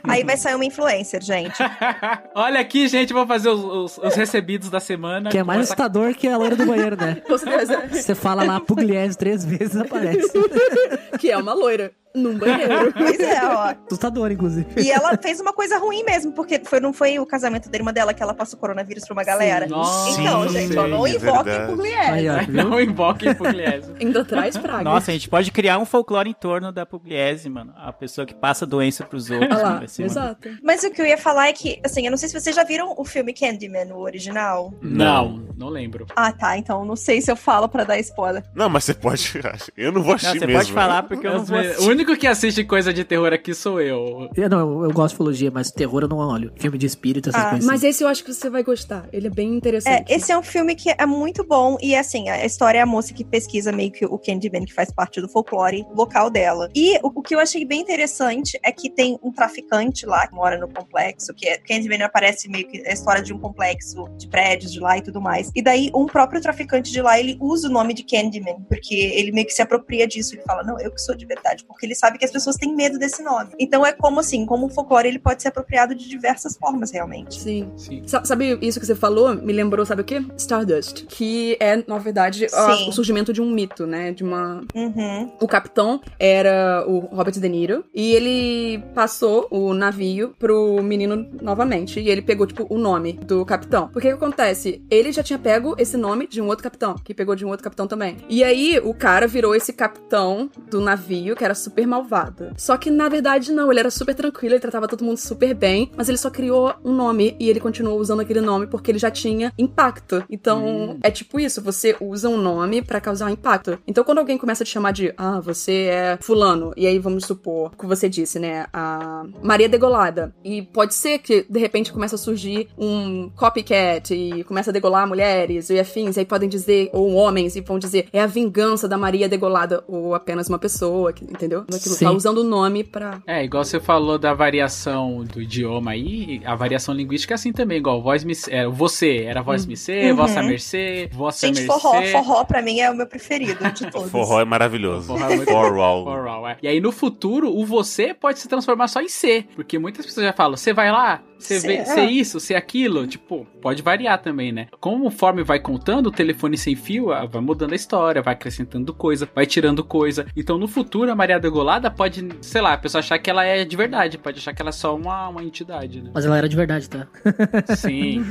Aí vai sair uma influencer, gente. (laughs) Olha aqui, gente, vou fazer os, os- os recebidos da semana. Que é mais assustador que a loira do banheiro, né? (laughs) Certeza. Você fala lá Pugliese três vezes, aparece. (laughs) Que é uma loira num banheiro. (laughs) Pois é, ó. Assustador, inclusive. E ela fez uma coisa ruim mesmo, porque foi, não foi o casamento da irmã dela que ela passou coronavírus pra uma galera. Nossa, então, Sim, gente, ó, não é invoquem. Pugliese. Viu? Não invoquem Pugliese. (laughs) Ainda traz praga. Nossa, a gente pode criar um folclore em torno da Pugliese, mano. A pessoa que passa doença pros outros. Né? lá, Vai ser uma- exato. Mas o que eu ia falar é que, assim, eu não sei se vocês já viram o filme Candyman, o original. Não, não lembro. Ah, tá. Então não sei se eu falo pra dar spoiler. Não, mas você pode. (laughs) Eu não vou Não, assistir você mesmo. pode falar porque eu não vou o assistir. Único que assiste coisa de terror aqui sou eu. Eu, não, eu, eu gosto de ufologia, mas terror eu não olho. Filme de espírito, essas Ah, coisas. Mas assim. esse eu acho que você vai gostar. Ele é bem É, interessante. esse é um filme que é muito bom e assim, a história é a moça que pesquisa meio que o Candyman, que faz parte do folclore local dela. E o, o que eu achei bem interessante é que tem um traficante lá que mora no complexo, que é, Candyman aparece meio que a história de um complexo de prédios de lá e tudo mais. E daí um próprio traficante de lá, ele usa o nome de Candyman, porque ele meio que se apropria disso, ele fala: "Não, eu que sou de verdade", porque ele sabe que as pessoas têm medo desse nome. Então é como assim, como o folclore ele pode ser apropriado de diversas formas realmente. Sim. Sim. Sa- Sabe isso que você falou? Me lembrou, sabe o quê? Stardust. Que é, na verdade, a- o surgimento de um mito, né? De uma. Uhum. O capitão era o Robert De Niro. E ele passou o navio pro menino novamente. E ele pegou, tipo, o nome do capitão. Porque o que acontece? Ele já tinha pego esse nome de um outro capitão. Que pegou de um outro capitão também. E aí, o cara virou esse capitão do navio, que era super malvado. Só que, na verdade, não. Ele era super tranquilo, ele tratava todo mundo super bem. Mas ele só criou um nome e ele continuou usando aquele nome porque ele já tinha impacto. Então, é tipo isso. Você usa um nome pra causar um impacto. Então, quando alguém começa a te chamar de, ah, você é fulano. E aí, vamos supor, o que você disse, né? A Maria Degolada. E pode ser que, de repente, comece a surgir um copycat e começa a degolar mulheres e afins. E aí podem dizer, ou homens, e vão dizer, é a vingança da Maria Degolada. Ou apenas uma pessoa, entendeu? Aquilo Sim. tá usando o nome pra... É, igual você falou da variação do idioma aí, a variação linguística é assim também, igual voz me é, você, era voz me ser, Uhum. vossa mercê, vossa Gente, mercê. forró, forró pra mim é o meu preferido de (laughs) todos. Forró é maravilhoso. Forró é muito Forró. Oral, é. E aí no futuro, o você pode se transformar só em C. Porque muitas pessoas já falam, você vai lá, você é. ser isso, ser aquilo. Tipo, pode variar também, né? Conforme vai contando, o telefone sem fio ah, vai mudando a história, vai acrescentando coisa, vai tirando coisa. Então no futuro, a Maria Degolada pode, sei lá, a pessoa achar que ela é de verdade, pode achar que ela é só uma, uma entidade, né? Mas ela era de verdade, tá? (laughs) Sim,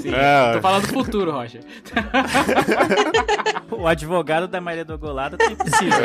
sim. É. Tô falando do futuro, Roger. (laughs) O advogado da Maria Dogolada tá impossível.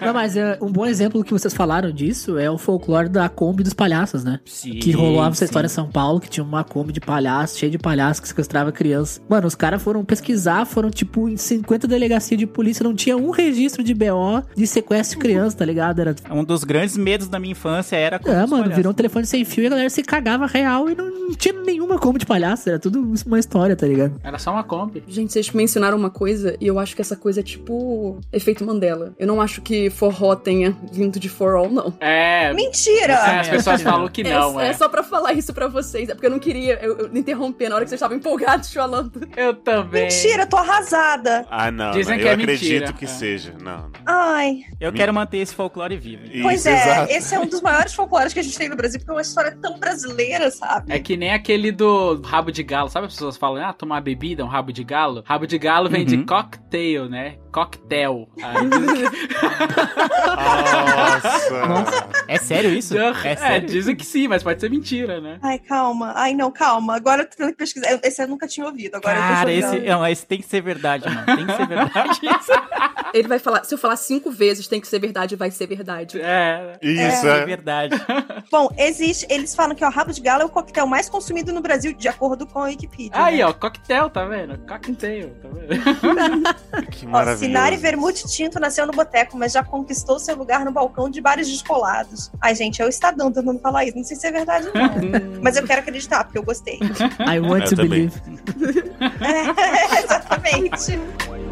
Não, mas é, um bom exemplo que vocês falaram disso é o folclore da Kombi dos palhaços, né? Sim, Que rolava essa história em São Paulo, que tinha uma Kombi de palhaço, cheio de palhaço que sequestrava criança. Mano, os caras foram pesquisar, foram tipo em 50 delegacias de polícia, não tinha um registro de BO de sequestro de criança, tá ligado? Era. Um dos grandes medos da minha infância era É, mano, palhaços. virou um telefone sem fio e a galera se cagava real e não, tinha nenhuma Kombi de palhaço, era tudo uma história, tá ligado? Era só uma Kombi. Gente, vocês mencionaram uma coisa e eu acho que essa coisa é tipo efeito Mandela. Eu não acho que forró tenha vindo de for all, não. É. Mentira! é, as pessoas falam que não, é, é. é só pra falar isso pra vocês. É porque eu não queria eu, eu interromper na hora que vocês estavam empolgados falando. Eu também. Mentira, tô arrasada. Ah, não. Dizem não. que Eu é acredito mentira. que É. seja. Não. não. Ai, Eu quero manter esse folclore vivo. pois Isso, é, exato. esse é um dos maiores folclores que a gente tem no Brasil, porque é uma história tão brasileira, sabe? É que nem aquele do rabo de galo. Sabe as pessoas falam, ah, tomar bebida, um rabo de galo? Rabo de galo vem de Uhum. cocktail, né? Cocktail. Aí dizem Nossa. É sério isso? que- É é, sério? dizem que sim, mas pode ser mentira, né? Ai, calma. Ai, não, calma. Agora eu tô tendo que pesquisar. Eu- Esse eu nunca tinha ouvido. Agora Cara, eu tô esse, não, esse tem que ser verdade, mano. Tem que ser verdade (laughs) isso. Ele vai falar, se eu falar cinco vezes tem que ser verdade, vai ser verdade. É. Isso, É é. verdade. (laughs) Bom, existe. Eles falam que ó, rabo de galo é o coquetel mais consumido no Brasil, de acordo com a Wikipedia. Aí, né? ó, cocktail, tá vendo? Cocktail, tá vendo? (laughs) Que Ó, maravilhoso. Sinari Vermute Tinto nasceu no boteco, mas já conquistou seu lugar no balcão de bares descolados. Ai, gente, é o Estadão tentando falar isso. Não sei se é verdade, não. (laughs) mas eu quero acreditar, porque eu gostei. I want Eu to também. believe. (laughs) É, exatamente. (laughs)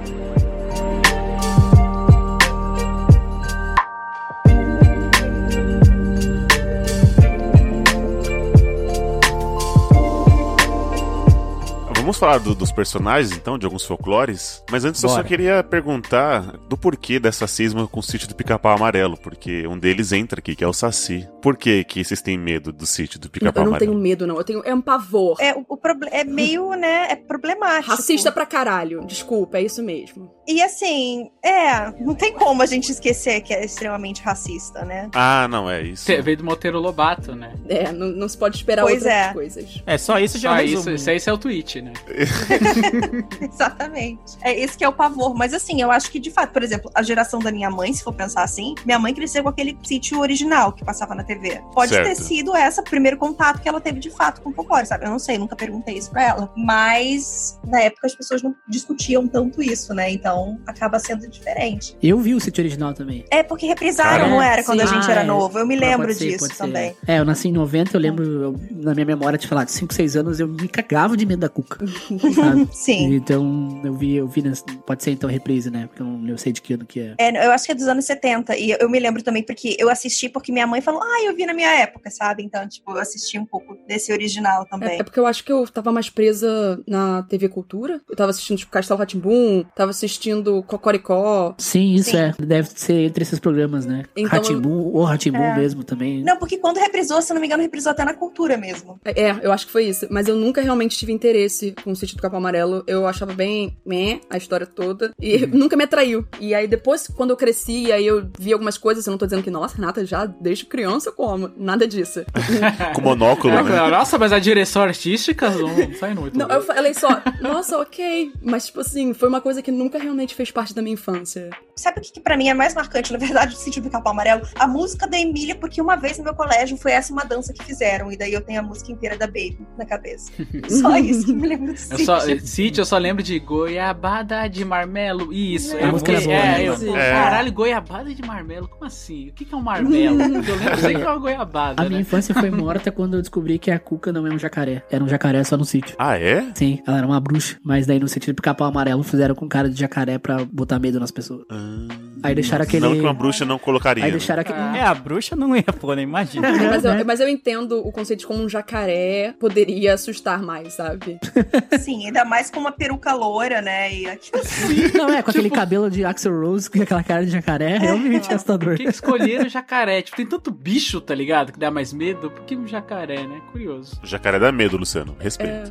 vamos falar do- dos personagens, então, de alguns folclores. Mas antes eu só Bora. queria perguntar do porquê dessa cisma com o sítio do Pica-Pau Amarelo. Porque um deles entra aqui, que é o Saci. Por que, que vocês têm medo do sítio do Eu Pica-Pau não Amarelo? tenho medo, não. Eu tenho. É um pavor. É, o, o é meio, né, é problemático. Racista pra caralho. Desculpa, é isso mesmo. E assim, é, não tem como a gente esquecer que é extremamente racista, né? Ah, não, é isso. Te- Veio do Monteiro Lobato, né? É, não, não se pode esperar Pois outras é. coisas. É, só isso já Só resume. isso, isso, esse é o tweet, né? (laughs) Exatamente. É esse que é o pavor. Mas assim, eu acho que de fato, por exemplo, a geração da minha mãe, se for pensar assim, minha mãe cresceu com aquele sítio original que passava na TV. Pode Certo. ter sido essa o primeiro contato que ela teve de fato com o folclore, sabe? Eu não sei, nunca perguntei isso pra ela. Mas na época as pessoas não discutiam tanto isso, né? Então acaba sendo diferente. Eu vi o sítio original também. É porque reprisaram, não era quando a sim. gente Ah, era é. novo. Eu me Pode lembro ser, disso pode ser. também. É, eu nasci em 90, eu lembro, eu- na minha memória, de falar, de 5, 6 anos, eu me cagava de medo da cuca. Sabe? (laughs) Sim. Então, eu vi, eu vi, nessa- pode ser então reprise, né? Porque eu não eu sei de que ano que é. É, eu acho que é dos anos 70. E eu me lembro também porque eu assisti porque minha mãe falou, ah, eu vi na minha época, sabe? Então, tipo, eu assisti um pouco desse original também. É, é porque eu acho que eu tava mais presa na TV Cultura. Eu tava assistindo, tipo, Castelo Ratimbum, tava assistindo Cocoricó. Sim, isso Sim. é. Deve ser entre esses programas, né? Então, Ratimbum, ou Ratimbum É. mesmo também. Não, porque quando reprisou, se eu não me engano, reprisou até na cultura mesmo. É, eu acho que foi isso. Mas eu nunca realmente tive interesse com o sítio do Capão Amarelo. Eu achava bem meh a história toda. E (laughs) nunca me atraiu. E aí depois, quando eu cresci, aí eu vi algumas coisas. Eu não tô dizendo que, nossa, Renata, já desde criança eu como. Nada disso. (laughs) Com monóculo, É, né? Nossa, mas a direção artística não sai muito. Não, eu falei só, nossa, ok. Mas, tipo assim, foi uma coisa que nunca realmente fez parte da minha infância. Sabe o que, que pra mim é mais marcante, na verdade, do sítio do Capão Amarelo? A música da Emília, porque uma vez no meu colégio foi essa uma dança que fizeram. E daí eu tenho a música inteira da Baby na cabeça. (laughs) Só isso que me lembro do Eu sítio. só, sítio, eu só lembro de goiabada de marmelo. Isso. Eu música é boa, é, né? eu, É. Caralho, goiabada de marmelo? Como assim? O que, que é um marmelo? (laughs) eu lembro, sei que é uma goiabada, A né? minha infância foi morta quando eu descobri que a Cuca não é um jacaré. Era um jacaré só no sítio. Ah, é? Sim, ela era uma bruxa. Mas daí no sentido do capão amarelo fizeram com cara de jacaré pra botar medo nas pessoas. Ah, Aí deixaram aquele. Não que uma bruxa não colocaria. Aí né? deixaram aquele. É, a bruxa não ia pôr, né? Imagina. Mas né? eu, mas eu entendo o conceito de como um jacaré poderia assustar mais, sabe? (laughs) Sim, ainda mais com uma peruca loura, né? E aquilo (laughs) Não, é, com aquele cabelo de Axel Rose, com aquela cara de jacaré, é realmente assustador. Por que, escolheram jacaré? Tipo, tem tanto bicho, tá ligado? Que dá mais medo. Por que um jacaré, né? Curioso. O jacaré dá medo, Luciano. Respeito.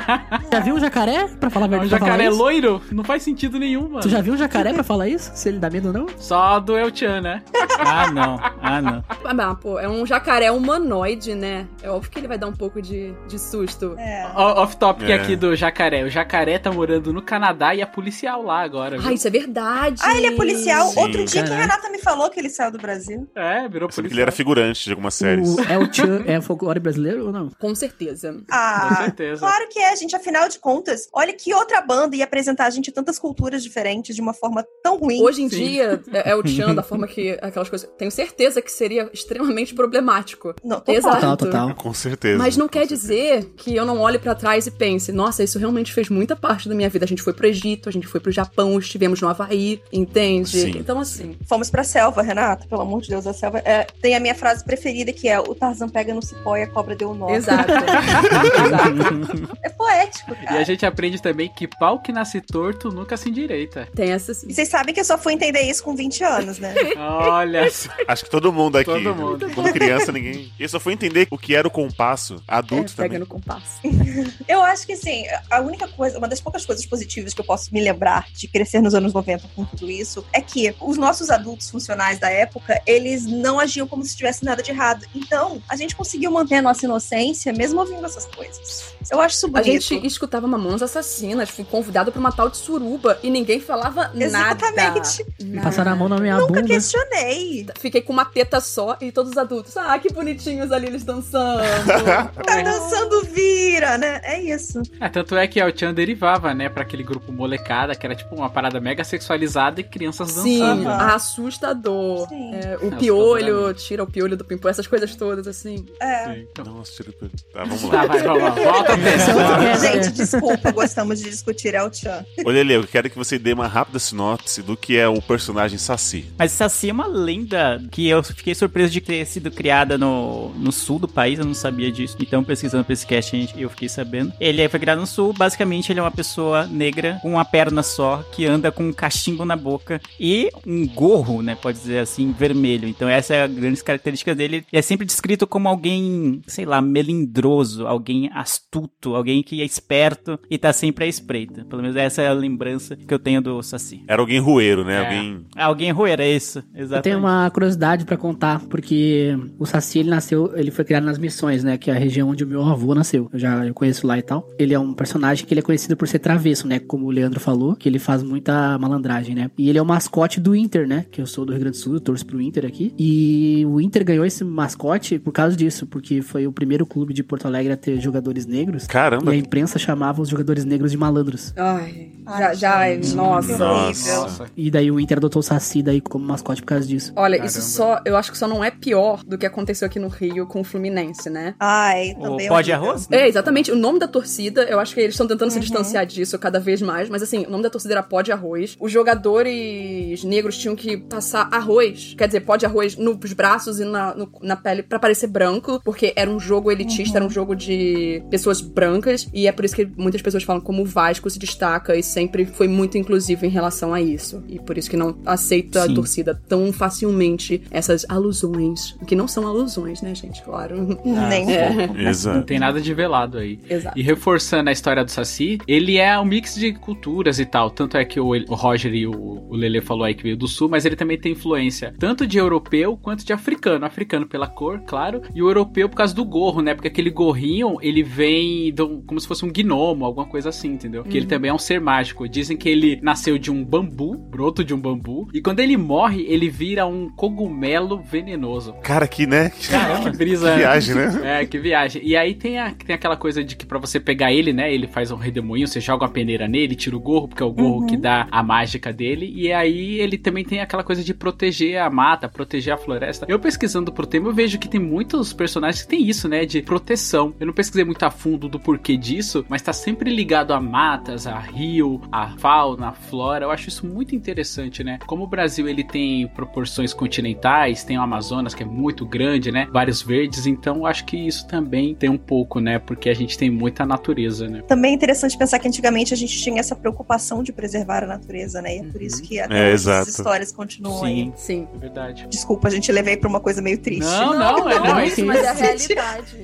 (laughs) Já viu um jacaré? Pra falar a Um verdade, falar jacaré isso? loiro? Não faz sentido nenhum, mano. Tu já viu um jacaré pra falar isso? Se ele dá medo não? Só do El Chan, né? (laughs) Ah, não. Ah, não. Ah, mas, pô, é um jacaré humanoide, né? É óbvio que ele vai dar um pouco de, de susto. É. O- Off-topic É. aqui do jacaré. O jacaré tá morando no Canadá e é policial lá agora. viu? Ah, isso é verdade. Ah, ele é policial. Sim, Outro dia que a caraca. Renata me falou que ele saiu do Brasil. É, virou policial. que ele era figurante de algumas séries. O El Chan (laughs) é folclore brasileiro ou não? Com certeza. Ah, Com certeza. claro que é, gente. Afinal de contas, olha que outra banda ia apresentar a gente tantas culturas diferentes de uma forma tão ruim. Hoje em Sim. dia, é, é o Chan, da forma que aquelas coisas. Tenho certeza que seria extremamente problemático. Não, total. Exato. Total, total. Com certeza. Mas não quer certeza. dizer que eu não olhe pra trás e pense, nossa, isso realmente fez muita parte da minha vida. A gente foi pro Egito, a gente foi pro Japão, estivemos no Havaí, entende? Sim. Então, assim, Fomos pra selva, Renata, pelo amor de Deus, a selva. É, tem a minha frase preferida que é: o Tarzan pega no cipó e a cobra deu um nó. exato. (laughs) exato. É poético, E cara. a gente aprende também que pau que nasce torto nunca se endireita. Tem essa sim. E vocês sabem que eu só fui entender isso com 20 anos, né? (laughs) Olha. Acho que todo mundo aqui. Todo mundo. Quando criança, ninguém. Eu só fui entender o que era o compasso. Adulto É, pega também. no compasso. (laughs) Eu acho que, assim, a única coisa, uma das poucas coisas positivas que eu posso me lembrar de crescer nos anos 90 com tudo isso é que os nossos adultos funcionais da época, eles não agiam como se tivesse nada de errado. Então, a gente conseguiu manter a nossa inocência mesmo ouvindo essas coisas. Eu acho isso A bonito. gente escutava Mamonas Assassinas, fui convidado pra uma tal de suruba e ninguém falava Exatamente. nada. Passaram a mão na minha Nunca bunda. questionei. Fiquei com uma teta só e todos os adultos. Ah, que bonitinhos ali eles dançando. (laughs) Tá dançando vira, né? É isso. É, tanto é que El Chan derivava, né, pra aquele grupo molecada, que era tipo uma parada mega sexualizada e crianças Sim, dançando. Aham. assustador. Sim. É, o É, piolho, tira o piolho do pimpão, essas coisas todas, assim. É. Sim. Nossa, tira o- Tá, vamos Tá, lá. vai, vamos lá. Volta a é Gente, desculpa, gostamos de discutir El Chan. Olha, Leo, eu quero que você dê uma rápida sinopse do que é o personagem personagem Saci. Mas Saci é uma lenda que eu fiquei surpreso de ter sido criada no, no sul do país, eu não sabia disso. Então, pesquisando pra esse cast, eu fiquei sabendo. Ele foi criado no sul, basicamente ele é uma pessoa negra com uma perna só, que anda com um cachimbo na boca e um gorro, né, pode dizer assim, vermelho. Então essa é a grande característica dele. Ele é sempre descrito como alguém, sei lá, melindroso, alguém astuto, alguém que é esperto e tá sempre à espreita. Pelo menos essa é a lembrança que eu tenho do Saci. Era alguém rueiro, né? É. Alguém. Alguém roer, é isso, Eu exatamente. tenho uma curiosidade pra contar, porque o Saci, ele nasceu, ele foi criado nas Missões, né, que é a região onde o meu avô nasceu. Eu já eu conheço lá e tal. Ele é um personagem que ele é conhecido por ser travesso, né, como o Leandro falou, que ele faz muita malandragem, né. E ele é o mascote do Inter, né, que eu sou do Rio Grande do Sul, eu torço pro Inter aqui. E o Inter ganhou esse mascote por causa disso, porque foi o primeiro clube de Porto Alegre a ter jogadores negros. Caramba. E a imprensa chamava os jogadores negros de malandros. Ai, já, já, gente, nossa. Nossa. Nossa. E daí o Inter adotou o Saci daí como mascote por causa disso. Olha, Caramba. isso só, eu acho que só não é pior do que aconteceu aqui no Rio com o Fluminense, né? Ai, O também. pó de horrível. arroz? né? É, exatamente. O nome da torcida, eu acho que eles estão tentando se distanciar disso cada vez mais, mas assim, o nome da torcida era pó de arroz. Os jogadores negros tinham que passar arroz, quer dizer, pó de arroz nos braços e na, no- na pele pra parecer branco, porque era um jogo elitista, era um jogo de pessoas brancas, e é por isso que muitas pessoas falam como o Vasco se destaca e sempre foi muito inclusivo em relação a isso. E por isso que não aceita Sim. a torcida tão facilmente essas alusões, que não são alusões, né, gente? Claro. (laughs) Nem É. pouco. Não Exato. tem nada de velado aí. Exato. E reforçando a história do Saci, ele é um mix de culturas e tal. Tanto é que o, Roger e o, Lele falou aí que veio do sul, mas ele também tem influência tanto de europeu quanto de africano. Africano pela cor, claro, e o europeu por causa do gorro, né? Porque aquele gorrinho, ele vem do- como se fosse um gnomo, alguma coisa assim, entendeu? Que ele também é um ser mágico. Dizem que ele nasceu de um bambu, broto de um bambu, e quando ele morre, ele vira um cogumelo venenoso. Cara, que, né? Caramba, (laughs) que brisa. Que viagem, né? (laughs) É, que viagem. E aí tem, a, tem aquela coisa de que pra você pegar ele, né? Ele faz um redemoinho, você joga uma peneira nele, tira o gorro, porque é o gorro que dá a mágica dele. E aí ele também tem aquela coisa de proteger a mata, proteger a floresta. Eu pesquisando pro tema, eu vejo que tem muitos personagens que tem isso, né? De proteção. Eu não pesquisei muito a fundo do porquê disso, mas tá sempre ligado a matas, a rio, a fauna, a flora. Eu acho isso muito interessante, né? Como o Brasil ele tem proporções continentais, tem o Amazonas que é muito grande, né? Vários verdes, então eu acho que isso também tem um pouco, né? Porque a gente tem muita natureza, né? Também é interessante pensar que antigamente a gente tinha essa preocupação de preservar a natureza, né? E é por isso que até É, essas histórias continuam aí. Sim. Sim. É verdade. Desculpa, a gente levei pra uma coisa meio triste. Não, não, é, não, é isso, mas é a (laughs) realidade.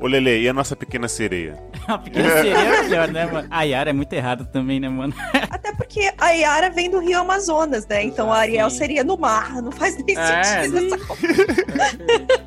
Ô, Lele, e a nossa pequena sereia? (laughs) A pequena sereia é melhor, né, mano? A Yara é muito errada também, né, mano? (laughs) Até porque a Yara vem do Rio Amazonas, né? Então a Ariel Sim. seria no mar. Não faz nem É, sentido sim. essa (laughs) coisa.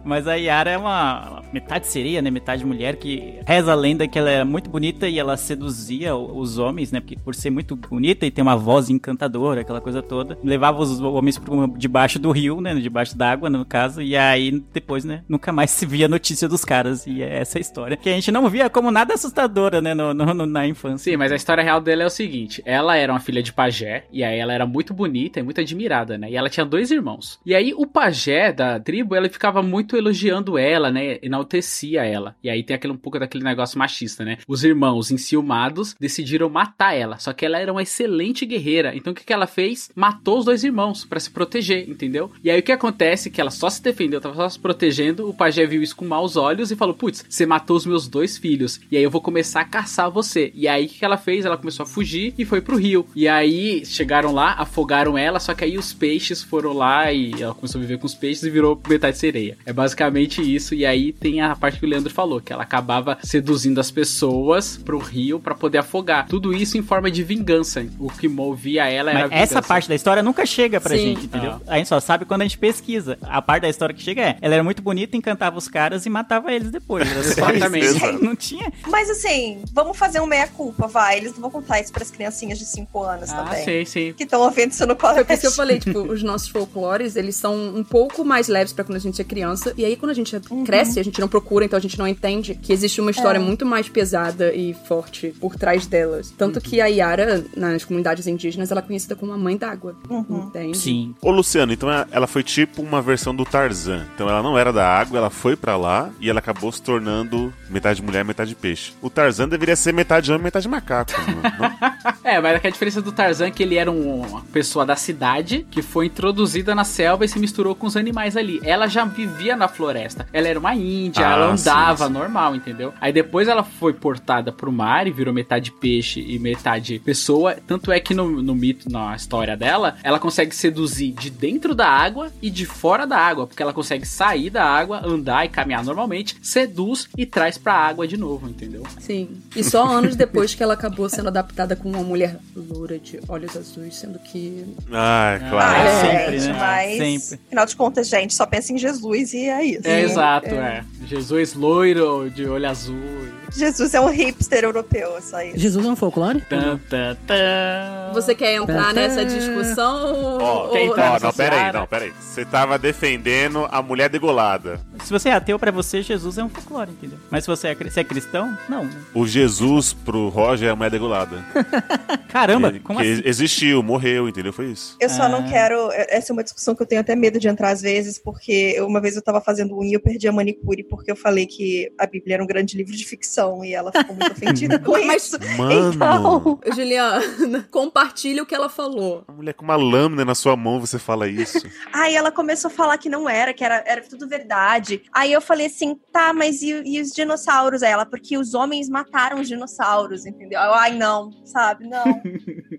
Mas a Yara é uma metade sereia, né? Metade mulher que reza a lenda que ela era muito bonita e ela seduzia os homens, né? Porque por ser muito bonita e ter uma voz encantadora, aquela coisa toda, levava os homens pro debaixo do rio, né? Debaixo d'água, no caso, e aí depois, né? Nunca mais se via notícia dos caras. E é essa história. Que a gente não via como nada assustadora, né? No, no- na infância. Sim, mas a história real dela é o seguinte: ela era uma filha de pajé, e aí ela era muito bonita e muito admirada, né? E ela tinha dois irmãos. E aí o pajé da tribo, ele ficava muito elogiando ela, né? Enaltecia ela. E aí tem aquele, um pouco daquele negócio machista, né? Os irmãos, enciumados, decidiram matar ela. Só que ela era uma excelente guerreira. Então o que, que ela fez? Matou os dois irmãos pra se proteger, entendeu? E aí o que acontece? Que ela só se defendeu, tava só se protegendo. O pajé viu isso com maus olhos e falou: Putz, você matou os meus dois filhos. E aí eu vou começar a caçar você. E aí o que, que ela fez? Ela começou a fugir e foi pro rio. E aí chegaram lá, afogaram ela. Só que aí os peixes foram lá e ela começou a viver com os peixes e virou metade sereia. É basicamente isso. E aí tem a parte que o Leandro falou: que ela acabava seduzindo as pessoas pro rio pra poder afogar. Tudo isso em forma de vingança. O que movia ela era Mas a essa vingança. parte da história nunca chega pra Sim. gente, entendeu? Ah. A gente só sabe quando a gente pesquisa. A parte da história que chega é, ela era muito bonita, encantava os caras e matava eles depois. (laughs) Exatamente. (laughs) Não tinha. Mas assim, vamos fazer um meia-culpa, vai. Eles não vão contar isso pras criancinhas de 5 anos Ah, também. sim, sim. Que estão ouvindo isso no Foi colégio. isso que eu falei, tipo, (laughs) os nossos folclores, eles são um pouco mais leves pra quando a gente é criança. E aí, quando a gente cresce, a gente não procura, então a gente não entende que existe uma história É. muito mais pesada e forte por trás delas. Tanto que a Yara, nas comunidades indígenas, ela é conhecida como a mãe d'água. Uhum. Entende? Sim. Ô Luciano, então ela- ela foi tipo uma versão do Tarzan. Então ela não era da água, ela foi pra lá e ela acabou se tornando metade mulher, metade peixe. O Tarzan deveria ser metade homem, metade macaco. (laughs) É, mas a diferença do Tarzan é que ele era um- uma pessoa da cidade que foi introduzida na selva e se misturou com os animais ali. Ela já vivia na floresta. Ela era uma índia, Ah, ela andava sim, sim. normal, entendeu? Aí depois ela foi portada pro mar e virou metade peixe e metade pessoa. Tanto é que no, no mito, na história dela, ela consegue seduzir de dentro da água e de fora da água, porque ela consegue sair da água, andar e caminhar normalmente, seduz e traz pra água de novo, entendeu? Sim. E só anos depois que ela acabou sendo adaptada com uma mulher loura de olhos azuis, sendo que. Ah, Ah, claro. é, sempre, né? mas Sempre. afinal de contas, gente, só pensa em Jesus e é isso. É, exato, é. Jesus loiro, de olho azul. Jesus é um hipster europeu, só isso. Jesus é um folclore? Tan, tan, tan. Você quer entrar Tá, nessa tá. discussão? Ó, ou- tá? ó, nessa não, peraí, não, peraí. Você tava defendendo a mulher degolada. Se você é ateu, pra você, Jesus é um folclore, entendeu? Mas se você é, se é cristão, não. O Jesus pro Roger é a mulher degolada. (laughs) Caramba, Ele- como que assim? Existiu, morreu, entendeu? Foi isso. Eu só Ah. não quero. Essa é uma discussão que eu tenho até medo de entrar às vezes, porque eu- uma vez eu tava fazendo unha e eu perdi a manicure porque eu falei que a Bíblia era um grande livro de ficção e ela ficou muito ofendida (laughs) com Mas- isso. Mano, Então, Juliana, (laughs) compartilha o que ela falou. a mulher com uma lâmina na sua mão, você fala isso. (laughs) aí ela começou a falar que não era, que era, era tudo verdade. Aí eu falei assim, tá, mas e, e os dinossauros? Aí ela, porque os homens mataram os dinossauros, entendeu? Eu, Ai, não, sabe? Não.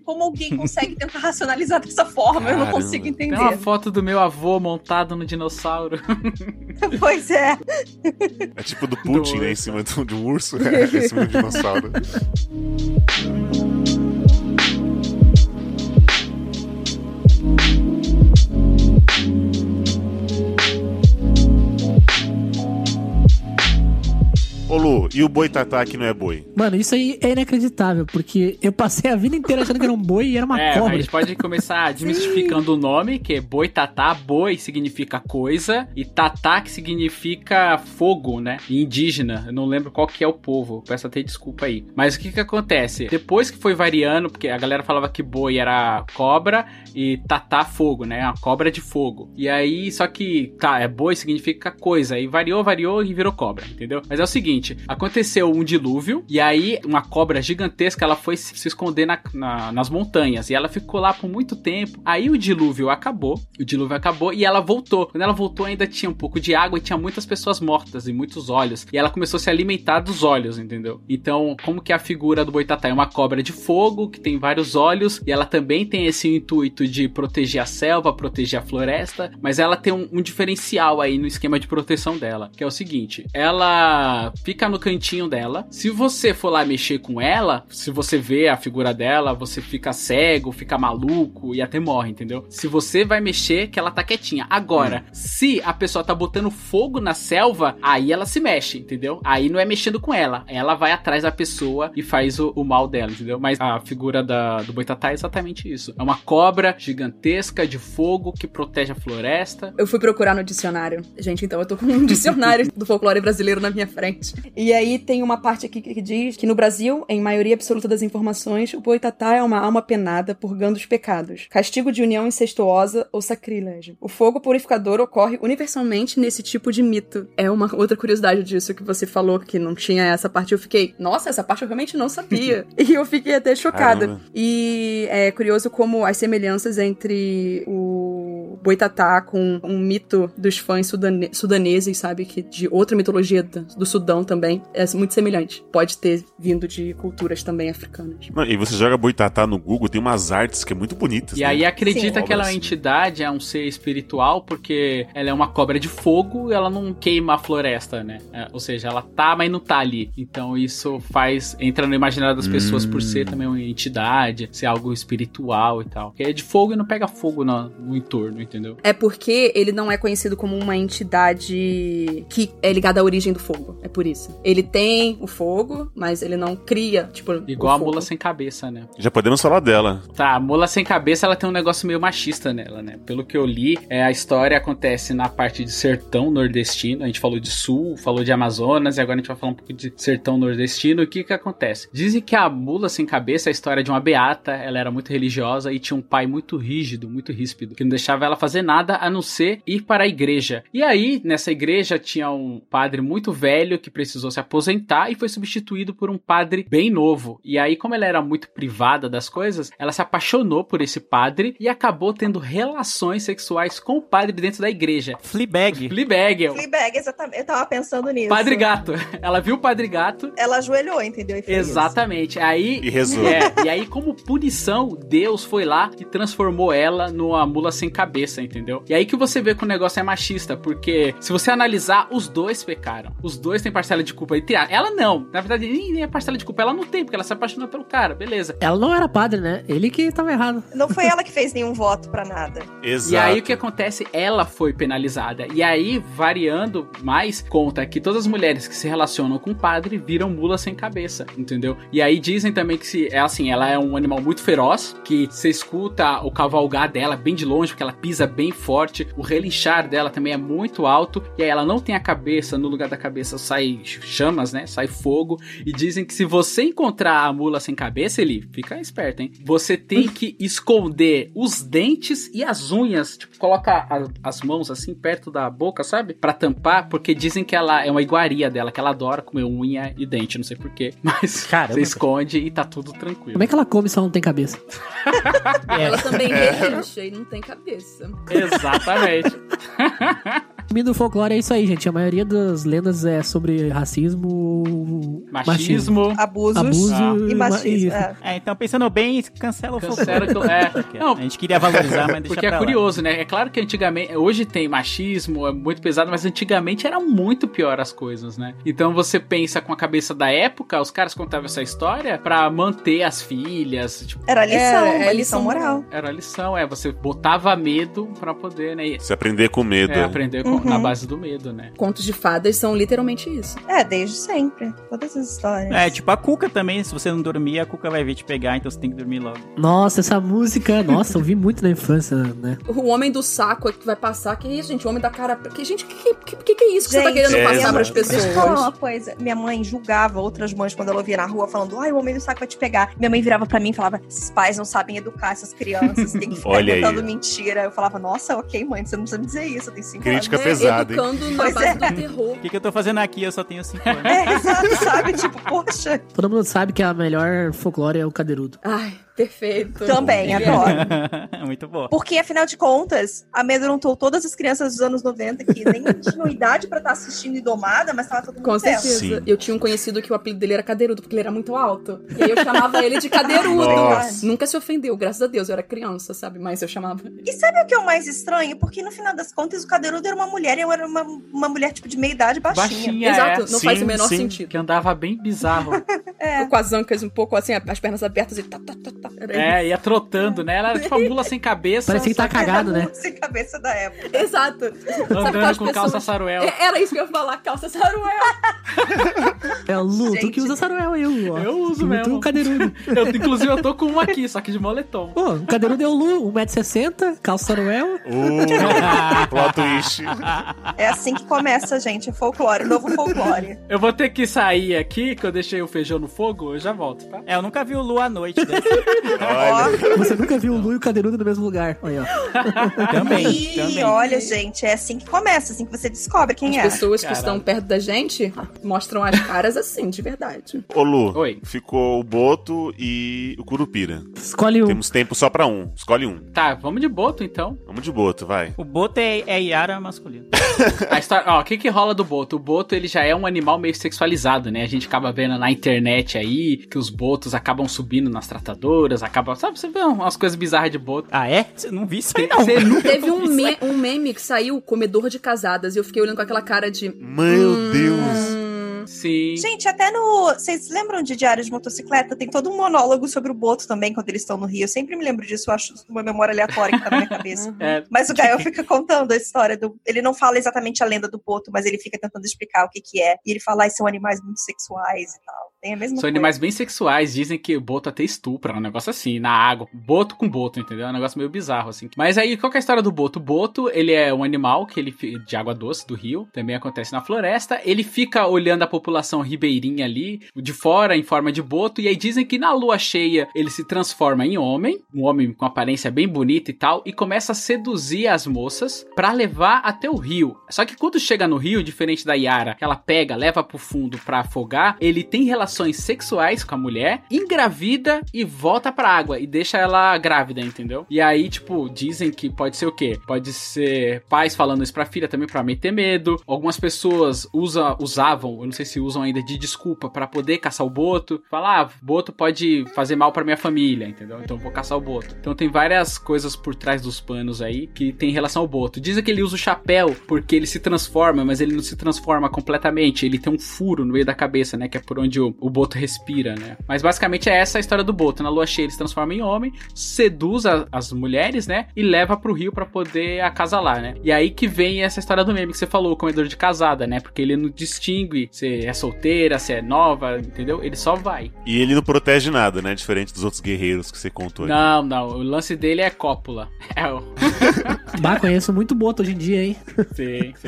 Como alguém consegue tentar racionalizar dessa forma? Eu não Caramba. consigo Tem entender. uma foto do meu avô montado no dinossauro. Pois é. É tipo do Putin, né? Em cima de um- de urso. (laughs) É, cima de um dinossauro. Ô Lu, e o boi tatá que não é boi? Mano, isso aí é inacreditável, porque eu passei a vida inteira achando que era um boi e era uma é, a cobra. gente pode começar (laughs) desmistificando o nome, que é boi tatá. Boi significa coisa, e tatá que significa fogo, né? Indígena. Eu não lembro qual que é o povo, peço até desculpa aí. Mas o que que acontece? Depois que foi variando, porque a galera falava que boi era cobra e tatá fogo, né? Uma cobra de fogo. E aí, só que, tá, é boi significa coisa. E variou, variou e virou cobra, entendeu? Mas é o seguinte, aconteceu um dilúvio, e aí uma cobra gigantesca, ela foi se esconder na- na- nas montanhas, e ela ficou lá por muito tempo. Aí o dilúvio acabou, o dilúvio acabou, e ela voltou. Quando ela voltou, ainda tinha um pouco de água, e tinha muitas pessoas mortas, e muitos olhos. E ela começou a se alimentar dos olhos, entendeu? Então, como que a figura do boitatá? É uma cobra de fogo, que tem vários olhos, e ela também tem esse intuito de proteger a selva, proteger a floresta, mas ela tem um, um diferencial aí no esquema de proteção dela, que é o seguinte: ela fica no cantinho dela. Se você for lá mexer com ela, se você vê a figura dela, você fica cego, fica maluco e até morre, entendeu? Se você vai mexer, que ela tá quietinha. Agora, se a pessoa tá botando fogo na selva, aí ela se mexe, entendeu? Aí não é mexendo com ela, ela vai atrás da pessoa e faz o, o mal dela, entendeu? Mas a figura da, do boitatá é exatamente isso. É uma cobra gigantesca de fogo que protege a floresta. Eu fui procurar no dicionário. Gente, então eu tô com um dicionário (laughs) do folclore brasileiro na minha frente. E aí tem uma parte aqui que diz que no Brasil, em maioria absoluta das informações, o boitatá é uma alma penada purgando os pecados, castigo de união incestuosa ou sacrilégio. O fogo purificador ocorre universalmente nesse tipo de mito. É uma outra curiosidade disso que você falou que não tinha essa parte. Eu fiquei, nossa, essa parte eu realmente não sabia. (laughs) e eu fiquei até chocada. Caramba. E é curioso como as semelhanças entre o Boitatá com um mito dos fãs sudane- sudaneses, sabe? Que de outra mitologia do Sudão também é muito semelhante. Pode ter vindo de culturas também africanas. Não, e você joga boitatá no Google, tem umas artes que é muito bonitas. E né? aí acredita Sim. que ela é uma entidade, é um ser espiritual, porque ela é uma cobra de fogo e ela não queima a floresta, né? É, ou seja, ela tá, mas não tá ali. Então isso faz. entra no imaginário das pessoas por ser também uma entidade, ser algo espiritual e tal. Porque é de fogo e não pega fogo no, no entorno, entendeu? É porque ele não é conhecido como uma entidade que é ligada à origem do fogo. É por isso. Ele tem o fogo, mas ele não cria, tipo. Igual o a fogo. mula sem cabeça, né? Já podemos falar dela. Tá, a mula sem cabeça, ela tem um negócio meio machista nela, né? Pelo que eu li, é, a história acontece na parte de sertão nordestino. A gente falou de sul, falou de Amazonas, e agora a gente vai falar um pouco de sertão nordestino. O que que acontece? Dizem que a mula sem cabeça é a história de uma beata, ela era muito religiosa e tinha um pai muito rígido, muito ríspido, que não deixava ela fazer nada a não ser ir para a igreja. E aí, nessa igreja, tinha um padre muito velho que precisou se aposentar e foi substituído por um padre bem novo. E aí, como ela era muito privada das coisas, ela se apaixonou por esse padre e acabou tendo relações sexuais com o padre dentro da igreja. Fleabag. Fleabag, Fleabag, exatamente. Eu tava pensando nisso. Padre Gato. (laughs) Ela viu o Padre Gato Ela ajoelhou, entendeu? E fez Exatamente. Aí. E rezou. É, e aí, como punição, Deus foi lá e transformou ela numa mula sem cabeça, entendeu? E aí que você vê que o negócio é machista, porque se você analisar, os dois pecaram. Os dois têm parcela de culpa. Entre Ela não. Na verdade, nem, nem a parcela de culpa ela não tem, porque ela se apaixonou pelo cara, beleza. Ela não era padre, né? Ele que tava errado. Não foi ela que fez nenhum voto pra nada. Exato. (laughs) E aí o que acontece? Ela foi penalizada. E aí, variando mais, conta que todas as mulheres que se relacionam com o padre viram mula sem cabeça, entendeu? E aí dizem também que se é assim, ela é um animal muito feroz, que você escuta o cavalgar dela bem de longe, porque ela pisa bem forte, o relinchar dela também é muito alto, e aí ela não tem a cabeça, no lugar da cabeça sai chamas, né? Sai fogo. E dizem que se você encontrar a mula sem cabeça, ele fica esperto, hein? Você tem (laughs) que esconder os dentes e as unhas, tipo, coloca a- as mãos assim perto da boca, sabe? Pra tampar, porque dizem que ela é uma iguaria dela, que ela adora comer unha e dente, não sei porquê. (laughs) Mas Caramba. você esconde e tá tudo tranquilo. Como é que ela come se ela não tem cabeça? (laughs) Ela também relincha e não tem cabeça. Exatamente. (laughs) Resumindo o folclore é isso aí, gente. A maioria das lendas é sobre racismo, Machismo. Abusos abuso Ah. e ma- machismo. é. É, então pensando bem, cancela o Cancela folclore. que- é. (laughs) Não, a gente queria valorizar, mas deixa Porque é pra lá. curioso, né? É claro que antigamente, hoje tem machismo, é muito pesado, mas antigamente era muito pior as coisas, né? Então você pensa com a cabeça da época, os caras contavam essa história pra manter as filhas, tipo, Era a lição, é uma lição lição moral. era a lição, é, você botava medo pra poder, né? Se aprender com medo. É, aprender com- Uhum. na base do medo, né? Contos de fadas são literalmente isso. É, desde sempre. Todas as histórias. É, tipo a Cuca também, se você não dormir, a Cuca vai vir te pegar, então você tem que dormir logo. Nossa, essa música, nossa, eu vi muito na infância, né? O homem do saco que vai passar, que isso, gente? O homem da cara. Que, gente, o que, que, que, que é isso que você tá Gente, querendo é, passar pras pessoas? Deixa eu falar uma coisa. Minha mãe julgava outras mães quando ela ouvia na rua falando, ai, o homem do saco vai te pegar. Minha mãe virava pra mim e falava, esses pais não sabem educar essas crianças, tem que (laughs) ficar inventando mentira. Eu falava, nossa, ok, mãe, você não precisa me dizer isso, eu tenho cinco Crítica anos. Pesada, hein? Educando na Pois base é. do terror. O que, que eu tô fazendo aqui? Eu só tenho 5 anos. É, exato, sabe? Tipo, poxa. Todo mundo sabe que a melhor folclore é o cadeirudo. Ai, perfeito. Também, adoro. (laughs) Muito bom. Porque, afinal de contas, amedrontou todas as crianças dos anos 90 que nem (laughs) tinham idade pra estar assistindo Indomada, mas tava todo mundo Com certeza. Sim. Eu tinha um conhecido que o apelido dele era cadeirudo, porque ele era muito alto. E aí eu chamava ele de cadeirudo. Nossa. Nunca se ofendeu, graças a Deus. Eu era criança, sabe? Mas eu chamava. E sabe o que é o mais estranho? Porque no final das contas o Cadeirudo era uma mulher e eu era uma, uma mulher tipo de meia idade baixinha. Baixinha, Exato, é. não faz Sim, o menor sim. sentido. Que andava bem bizarro. (laughs) É. Com as ancas um pouco assim, as pernas abertas e tá, tá, tá, tá. É, ia trotando, né? Ela era tipo a mula sem cabeça. Parecia que tá cagado, né? Sem cabeça da época. Exato. Andando com calça pessoas- saruel. É, Era isso que eu ia falar, calça saruel. É o Lu, tu que usa saruel aí, Lu. ó. Eu uso mesmo. Tu, o cadeirudo. Eu, inclusive, eu tô com um aqui, só que de moletom. Pô, o cadeirudo é o Lu, 1,60m, calça saruel. Uh, (laughs) plot twist. (laughs) É assim que começa, gente. É folclore, novo folclore. Eu vou ter que sair aqui, que eu deixei o feijão no fogo, eu já volto, tá? É, eu nunca vi o Lu à noite. Né? (laughs) Olha, Você nunca viu o Lu e o cadeirudo no mesmo lugar. Olha, ó. (laughs) também, E também. olha, gente, é assim que começa, assim que você descobre quem As é. pessoas que Caralho. estão perto da gente mostram as caras assim, de verdade. Ô Lu, Oi. ficou o Boto e o Curupira. Escolhe um. Temos tempo só pra um. Escolhe um. Tá, vamos de boto então. Vamos de Boto, vai. O Boto é, é Yara masculino. A história, ó, o que que rola do boto? O boto, ele já é um animal meio sexualizado, né? A gente acaba vendo na internet aí que os botos acabam subindo nas tratadoras, acabam, sabe, você vê umas coisas bizarras de boto. Ah, é? Você não vi isso aí, não. Você nunca Teve um, vi isso aí. me- um meme que saiu, comedor de casadas, e eu fiquei olhando com aquela cara de. Meu Deus. Sim. Gente, até no. Vocês lembram de Diário de Motocicleta? Tem todo um monólogo sobre o Boto também, quando eles estão no Rio. Eu sempre me lembro disso, acho uma memória aleatória que tá na minha cabeça. (laughs) É, Mas o Gael fica contando a história do. Ele não fala exatamente a lenda do Boto, mas ele fica tentando explicar o que, que é. E ele fala, ah, são animais muito sexuais e tal. Tem a mesma São coisa. animais bem sexuais, dizem que o boto até estupra, é um negócio assim, na água. Boto com boto, entendeu? É um negócio meio bizarro, assim. Mas aí, qual que é a história do boto? O boto, ele é um animal que ele de água doce do rio, também acontece na floresta. Ele fica olhando a população ribeirinha ali, de fora, em forma de boto, e aí dizem que na lua cheia ele se transforma em homem, um homem com aparência bem bonita e tal, e começa a seduzir as moças pra levar até o rio. Só que quando chega no rio, diferente da Yara, que ela pega, leva pro fundo pra afogar, ele tem relações sexuais com a mulher, engravida e volta pra água e deixa ela grávida, entendeu? E aí, tipo, dizem que pode ser o quê? Pode ser pais falando isso pra filha também pra meter medo. Algumas pessoas usa, usavam, eu não sei se usam ainda de desculpa pra poder caçar o boto. Falar, ah, boto pode fazer mal pra minha família, entendeu? Então vou caçar o boto. Então tem várias coisas por trás dos panos aí que tem relação ao boto. Dizem que ele usa o chapéu porque ele se transforma, mas ele não se transforma completamente. Ele tem um furo no meio da cabeça, né? Que é por onde o, o boto respira, né? Mas basicamente é essa a história do boto. Na lua cheia ele se transforma em homem, seduz a- as mulheres, né? E leva pro rio pra poder acasalar, né? E aí que vem essa história do meme que você falou, o comedor de casada, né? Porque ele não distingue se é solteira, se é nova, entendeu? Ele só vai. E ele não protege nada, né? Diferente dos outros guerreiros que você contou. aí. Não, não. O lance dele é cópula. (laughs) É o. (laughs) Bah, conheço muito boto hoje em dia, hein? (laughs) Sim, sim.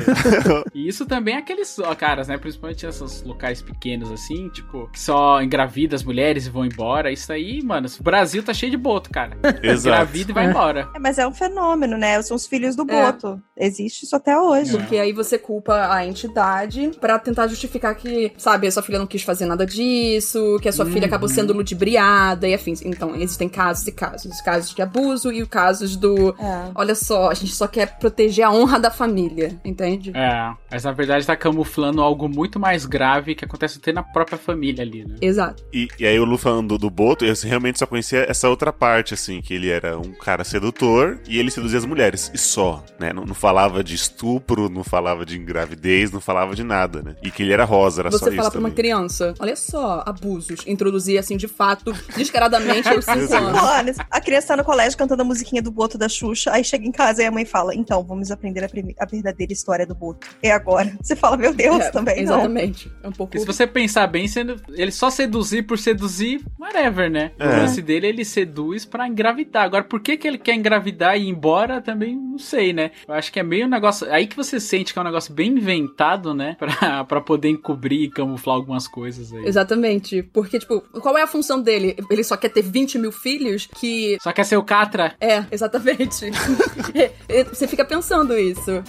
E isso também é aqueles ó, caras, né? Principalmente esses locais pequenos, assim, tipo, que só engravida as mulheres e vão embora. Isso aí, mano, o Brasil tá cheio de boto, cara. (laughs) Exato. Engravida e vai É. embora. É, mas é um fenômeno, né? São os filhos do É. Boto. Existe isso até hoje. Porque aí você culpa a entidade pra tentar justificar que, sabe, a sua filha não quis fazer nada disso, que a sua filha acabou sendo ludibriada e afins. Então, existem casos e casos. Casos de abuso e os casos do. É. Olha só, a gente só quer proteger a honra da família, entende? É, mas na verdade tá camuflando algo muito mais grave que acontece até na própria família ali, né? Exato. E, e aí o Lu falando do, Boto, eu realmente só conhecia essa outra parte, assim, que ele era um cara sedutor e ele seduzia as mulheres. E só, né? Não, não falava de estupro, não falava de engravidez, não falava de nada, né? E que ele era rosa, era só Você isso falar pra uma também. criança, olha só, abusos. Introduzir assim, de fato, descaradamente aos 5 Exato. anos. Anos. A criança tá no colégio cantando a musiquinha do Boto da Xuxa, aí chega em casa e a mãe fala: Então, vamos aprender a, a verdadeira história do Boto. É agora. Você fala, meu Deus, É, também não. Exatamente. É um pouco. Porque se você pensar bem, sendo ele só seduzir por seduzir, whatever, né? O É. lance dele, ele seduz pra engravidar. Agora, por que, que ele quer engravidar e ir embora, também não sei, né? Eu acho que é meio um negócio. Aí que você sente que é um negócio bem inventado, né? (laughs) Pra, pra poder encobrir e camuflar algumas coisas aí. Exatamente. Porque, tipo, qual é a função dele? Ele só quer ter 20 mil filhos que. Só quer ser o Catra. É, exatamente. (laughs) É, é, Você fica pensando isso.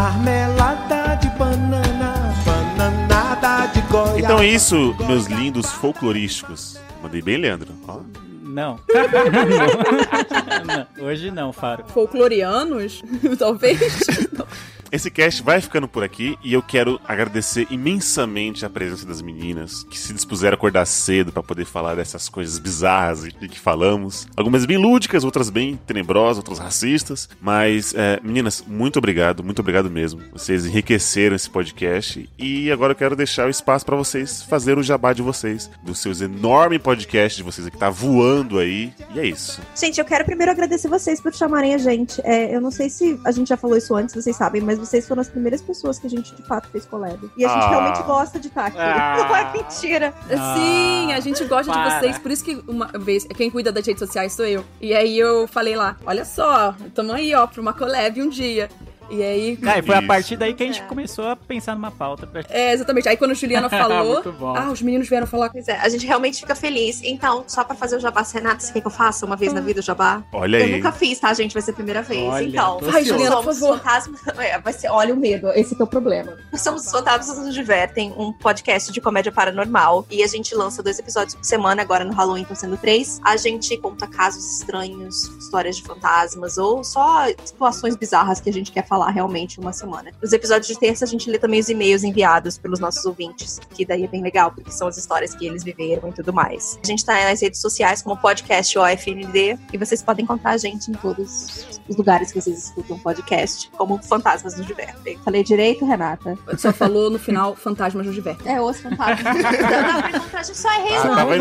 Marmelada de banana, bananada de goiaba. Então é isso, meus lindos folclorísticos. Mandei bem, Leandro. Ó. Não. (laughs) não. Hoje não, Faro. Folclorianos? (laughs) Talvez. (laughs) Esse cast vai ficando por aqui e eu quero agradecer imensamente a presença das meninas que se dispuseram a acordar cedo pra poder falar dessas coisas bizarras e que falamos. Algumas bem lúdicas, outras bem tenebrosas, outras racistas. Mas, é, meninas, muito obrigado, muito obrigado mesmo. Vocês enriqueceram esse podcast e agora eu quero deixar o espaço pra vocês fazer o jabá de vocês, dos seus enorme podcast de vocês que tá voando aí. E é isso. Gente, eu quero primeiro agradecer vocês por chamarem a gente. É, eu não sei se a gente já falou isso antes, vocês sabem, mas vocês foram as primeiras pessoas que a gente de fato fez collab. E a gente Ah. realmente gosta de estar aqui. Ah. (laughs) Não é mentira. Sim, a gente gosta para. de vocês. Por isso que uma vez, quem cuida das redes sociais sou eu. E aí eu falei lá: olha só, tamo aí, ó, pra uma collab um dia. E aí. Ah, e foi a Isso. partir daí que a gente começou a pensar numa pauta pra É, exatamente. Aí quando a Juliana (laughs) falou. Ah, os meninos vieram falar. Pois é, a gente realmente fica feliz. Então, só pra fazer o jabá, Renato, você quer que eu faça uma vez na vida o jabá? Olha Eu aí. nunca fiz, tá, gente? Vai ser a primeira vez. Olha, então, ansioso. Juliana, por somos favor. fantasmas. É, vai ser, olha o medo, esse que é o problema. Nós somos os Fantasmas nos Divertem, um podcast de comédia paranormal. E a gente lança dois episódios por semana, agora no Halloween estão sendo três. A gente conta casos estranhos, histórias de fantasmas, ou só situações bizarras que a gente quer falar falar realmente uma semana. Nos episódios de terça, a gente lê também os e-mails enviados pelos nossos ouvintes, que daí é bem legal, porque são as histórias que eles viveram e tudo mais. A gente tá nas redes sociais como podcast OFND e vocês podem encontrar a gente em todos os lugares que vocês escutam podcast, como Fantasmas nos Divertem. Falei direito, Renata? Só falou no final Fantasmas nos Divertem. É, os fantasmas. (laughs) Não, não, pra encontrar, a gente só errei Ah, o nome.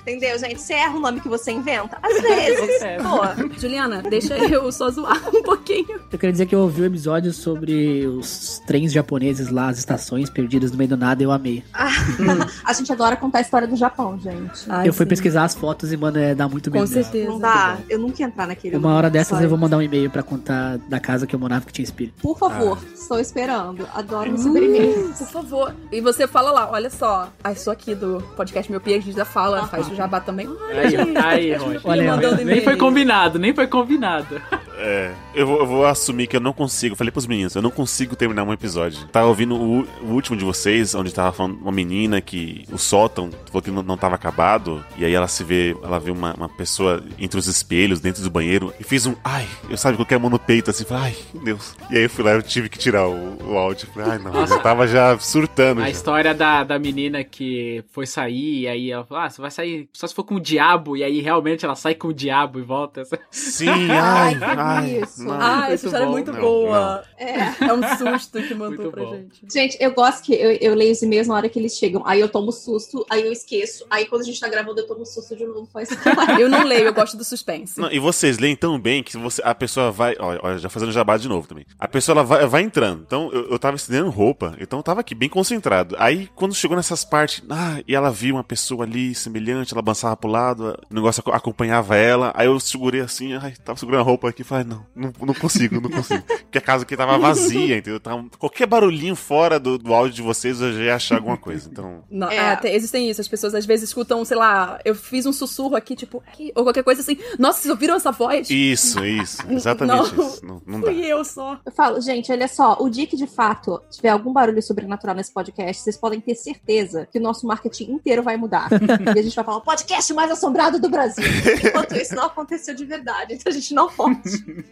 Entendeu, gente? Você erra o nome que você inventa? Às vezes. É. Pô. Juliana, deixa eu só zoar um pouquinho. Eu queria dizer que eu ouvi o episódio sobre os trens japoneses lá, as estações perdidas no meio do nada, e eu amei. (laughs) A gente adora contar a história do Japão, gente. Ai, eu fui sim. pesquisar as fotos e, mano, é, dá muito Com medo. mesmo. certeza. Não dá. Eu nunca ia entrar naquele. Uma hora dessas Só eu vou mandar um e-mail pra contar da casa que eu morava que tinha espírito. Por favor, estou esperando. Adoro receber e-mails. Por favor. E você fala lá, olha só, a sou aqui do podcast Meu Pia, a gente já fala, faz o jabá também. Aí, ó, aí. Olha aí, mandando Nem e-mail. foi combinado, nem foi combinado. É, eu vou, eu vou assumir que eu não consigo. Falei pros meninos, eu não consigo terminar um episódio. Tava ouvindo o, o último de vocês, onde tava falando uma menina que o sótão falou que não, não tava acabado. E aí ela se vê, ela vê uma, uma pessoa entre os espelhos, dentro do banheiro, e fez um ai, eu sabe, coloquei a mão no peito assim, falei, ai, meu Deus. E aí eu fui lá, eu tive que tirar o, o áudio. Falei, ai não, eu tava já surtando. A já. história da, da menina que foi sair, e aí ela falou: Ah, você vai sair só se for com o diabo, e aí realmente ela sai com o diabo e volta. Sim, ai, Ai, ai. isso. não. Muito essa história é bom. muito Não, boa. É. É um susto que mandou Muito pra bom. gente. Gente, eu gosto que eu, eu leio os e-mails na hora que eles chegam. Aí eu tomo susto, aí eu esqueço. Aí quando a gente tá gravando, eu tomo susto de novo. Faz (laughs) Eu não leio, eu gosto do suspense. Não, e vocês leem tão bem que você, a pessoa vai. Olha, olha, já fazendo jabá de novo também. A pessoa ela vai, vai entrando. Então eu, eu tava estendendo roupa, então eu tava aqui bem concentrado. Aí quando chegou nessas partes, ah, e ela viu uma pessoa ali semelhante, ela avançava pro lado, o negócio aco- acompanhava ela. Aí eu segurei assim, ai, tava segurando a roupa aqui e falei, não, não, não consigo, não consigo. Porque a casa aqui tava vazia, entendeu? Tava, qualquer barulhinho fora do, do áudio de vocês eu já ia achar alguma coisa. Então. Não, É. ah, tem- existem isso. As pessoas às vezes escutam, sei lá, eu fiz um sussurro aqui, tipo, aqui, ou qualquer coisa assim. Nossa, vocês ouviram essa voz? Isso, isso. Exatamente Não. isso. Não, não dá. Fui eu só. Eu falo, gente, olha só, o dia que de fato tiver algum barulho sobrenatural nesse podcast, vocês podem ter certeza que o nosso marketing inteiro vai mudar. (laughs) e a gente vai falar, o podcast mais assombrado do Brasil. Enquanto isso não aconteceu de verdade, então a gente não pode.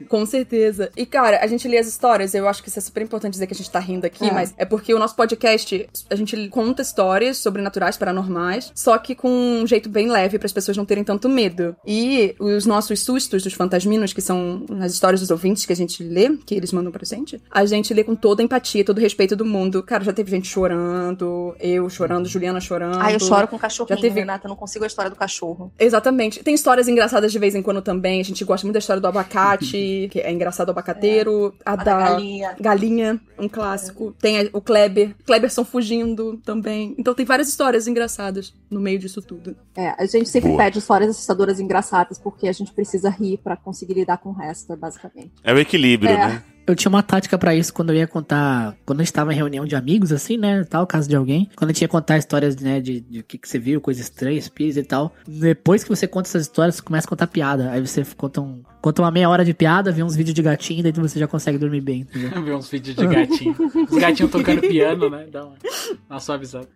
Com certeza. E, cara, a gente lê as histórias, eu acho que isso é super importante dizer que a gente tá rindo aqui, É. mas é porque o nosso podcast, a gente conta histórias sobrenaturais, paranormais, só que com um jeito bem leve para as pessoas não terem tanto medo. E os nossos sustos dos fantasminos, que são as histórias dos ouvintes que a gente lê, que eles mandam pra gente, a gente lê com toda a empatia, todo o respeito do mundo. Cara, já teve gente chorando, eu chorando, Juliana chorando. Ah, eu choro com o cachorrinho, Já teve- Renata, eu não consigo a história do cachorro. Exatamente. Tem histórias engraçadas de vez em quando também. A gente gosta muito da história do abacate, (laughs) que é engraçado o abacateiro. A, A da, da galinha. Galinha, um clássico. Tem a- o Kleber. Kleberson fugindo também. Então tem várias histórias engraçadas no meio disso tudo. É, a gente sempre Boa. pede histórias assustadoras engraçadas, porque a gente precisa rir pra conseguir lidar com o resto, é basicamente. É o equilíbrio, É. né? Eu tinha uma tática pra isso quando eu ia contar. Quando a gente tava em reunião de amigos, assim, né? Tal, caso de alguém. Quando a gente ia contar histórias, né? De, de o que, que você viu, coisa estranha, espíritos e tal. Depois que você conta essas histórias, você começa a contar piada. Aí você conta, um, conta uma meia hora de piada, vê uns vídeos de gatinho, daí você já consegue dormir bem, entendeu? (laughs) Ver uns vídeos de gatinho. Os gatinhos tocando piano, né? Dá uma, uma suavizada.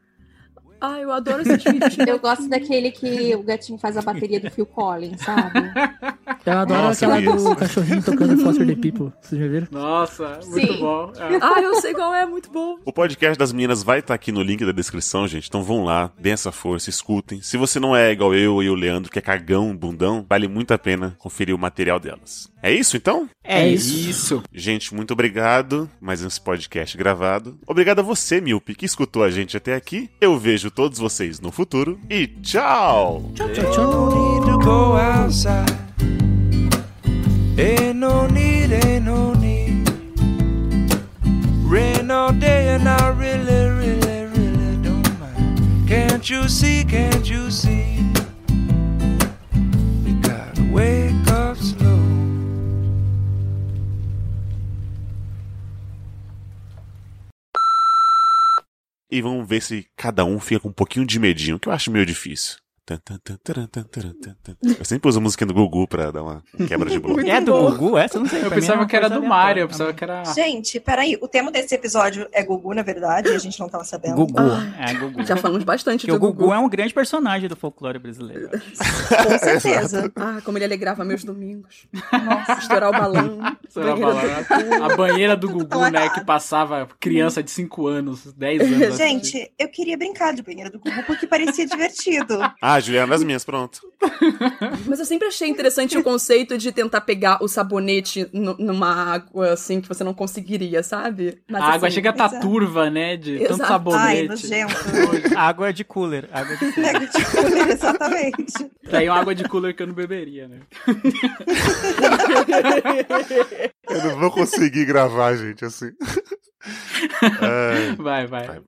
Ah, eu adoro esses (laughs) vídeos. Eu gosto daquele que o gatinho faz a bateria do Phil Collins, sabe? (laughs) Eu adoro Nossa, aquela eu vi do cachorrinho tocando Foster the People. Vocês já viram? Nossa, muito Sim. bom. É. ah, eu sei qual é, muito bom. O podcast das meninas vai estar aqui no link da descrição, gente. Então vão lá, deem essa força, escutem. Se você não é igual eu e o Leandro, que é cagão, bundão, vale muito a pena conferir o material delas. É isso então? É Isso. Gente, muito obrigado. Mais esse podcast gravado. Obrigado a você, Milpe, que escutou a gente até aqui. Eu vejo todos vocês no futuro. E tchau! Tchau, tchau. No No need, no need. Rain all day and I really, really, really don't mind. Can't you see, can't you see? Gotta wake up slow. E vamos ver se cada um fica com um pouquinho de medinho, que eu acho meio difícil. Eu sempre uso a música do Gugu pra dar uma quebra de bloco. É do Gugu essa? Eu não sei. Eu pensava uma que era do Mario, eu pensava que era. Gente, peraí, o tema desse episódio é Gugu, na verdade, e a gente não tava sabendo. Gugu. Ah, é, Gugu. Já falamos bastante Porque do o Gugu, Gugu. é um grande personagem do folclore brasileiro. Com certeza. (laughs) Ah, como ele alegrava meus domingos. Nossa, estourar o balão. Lá, banheira falar. A banheira do Gugu, né? Que passava criança de 5 anos, 10 anos. Gente, eu queria brincar de banheira do Gugu porque parecia divertido. Ah, Juliana das minhas, pronto. (laughs) Mas eu sempre achei interessante o conceito de tentar pegar o sabonete nu- numa água, assim, que você não conseguiria, sabe? Mas, a água assim, chega a tá exato. turva, né? De tanto Exato. Ai, sabonete. nojento. água de cooler. Água de cooler. Nego de cooler, exatamente. Daí é uma água de cooler que eu não beberia, né? Eu não vou conseguir gravar, gente, assim. Ai. (laughs) Vai, vai.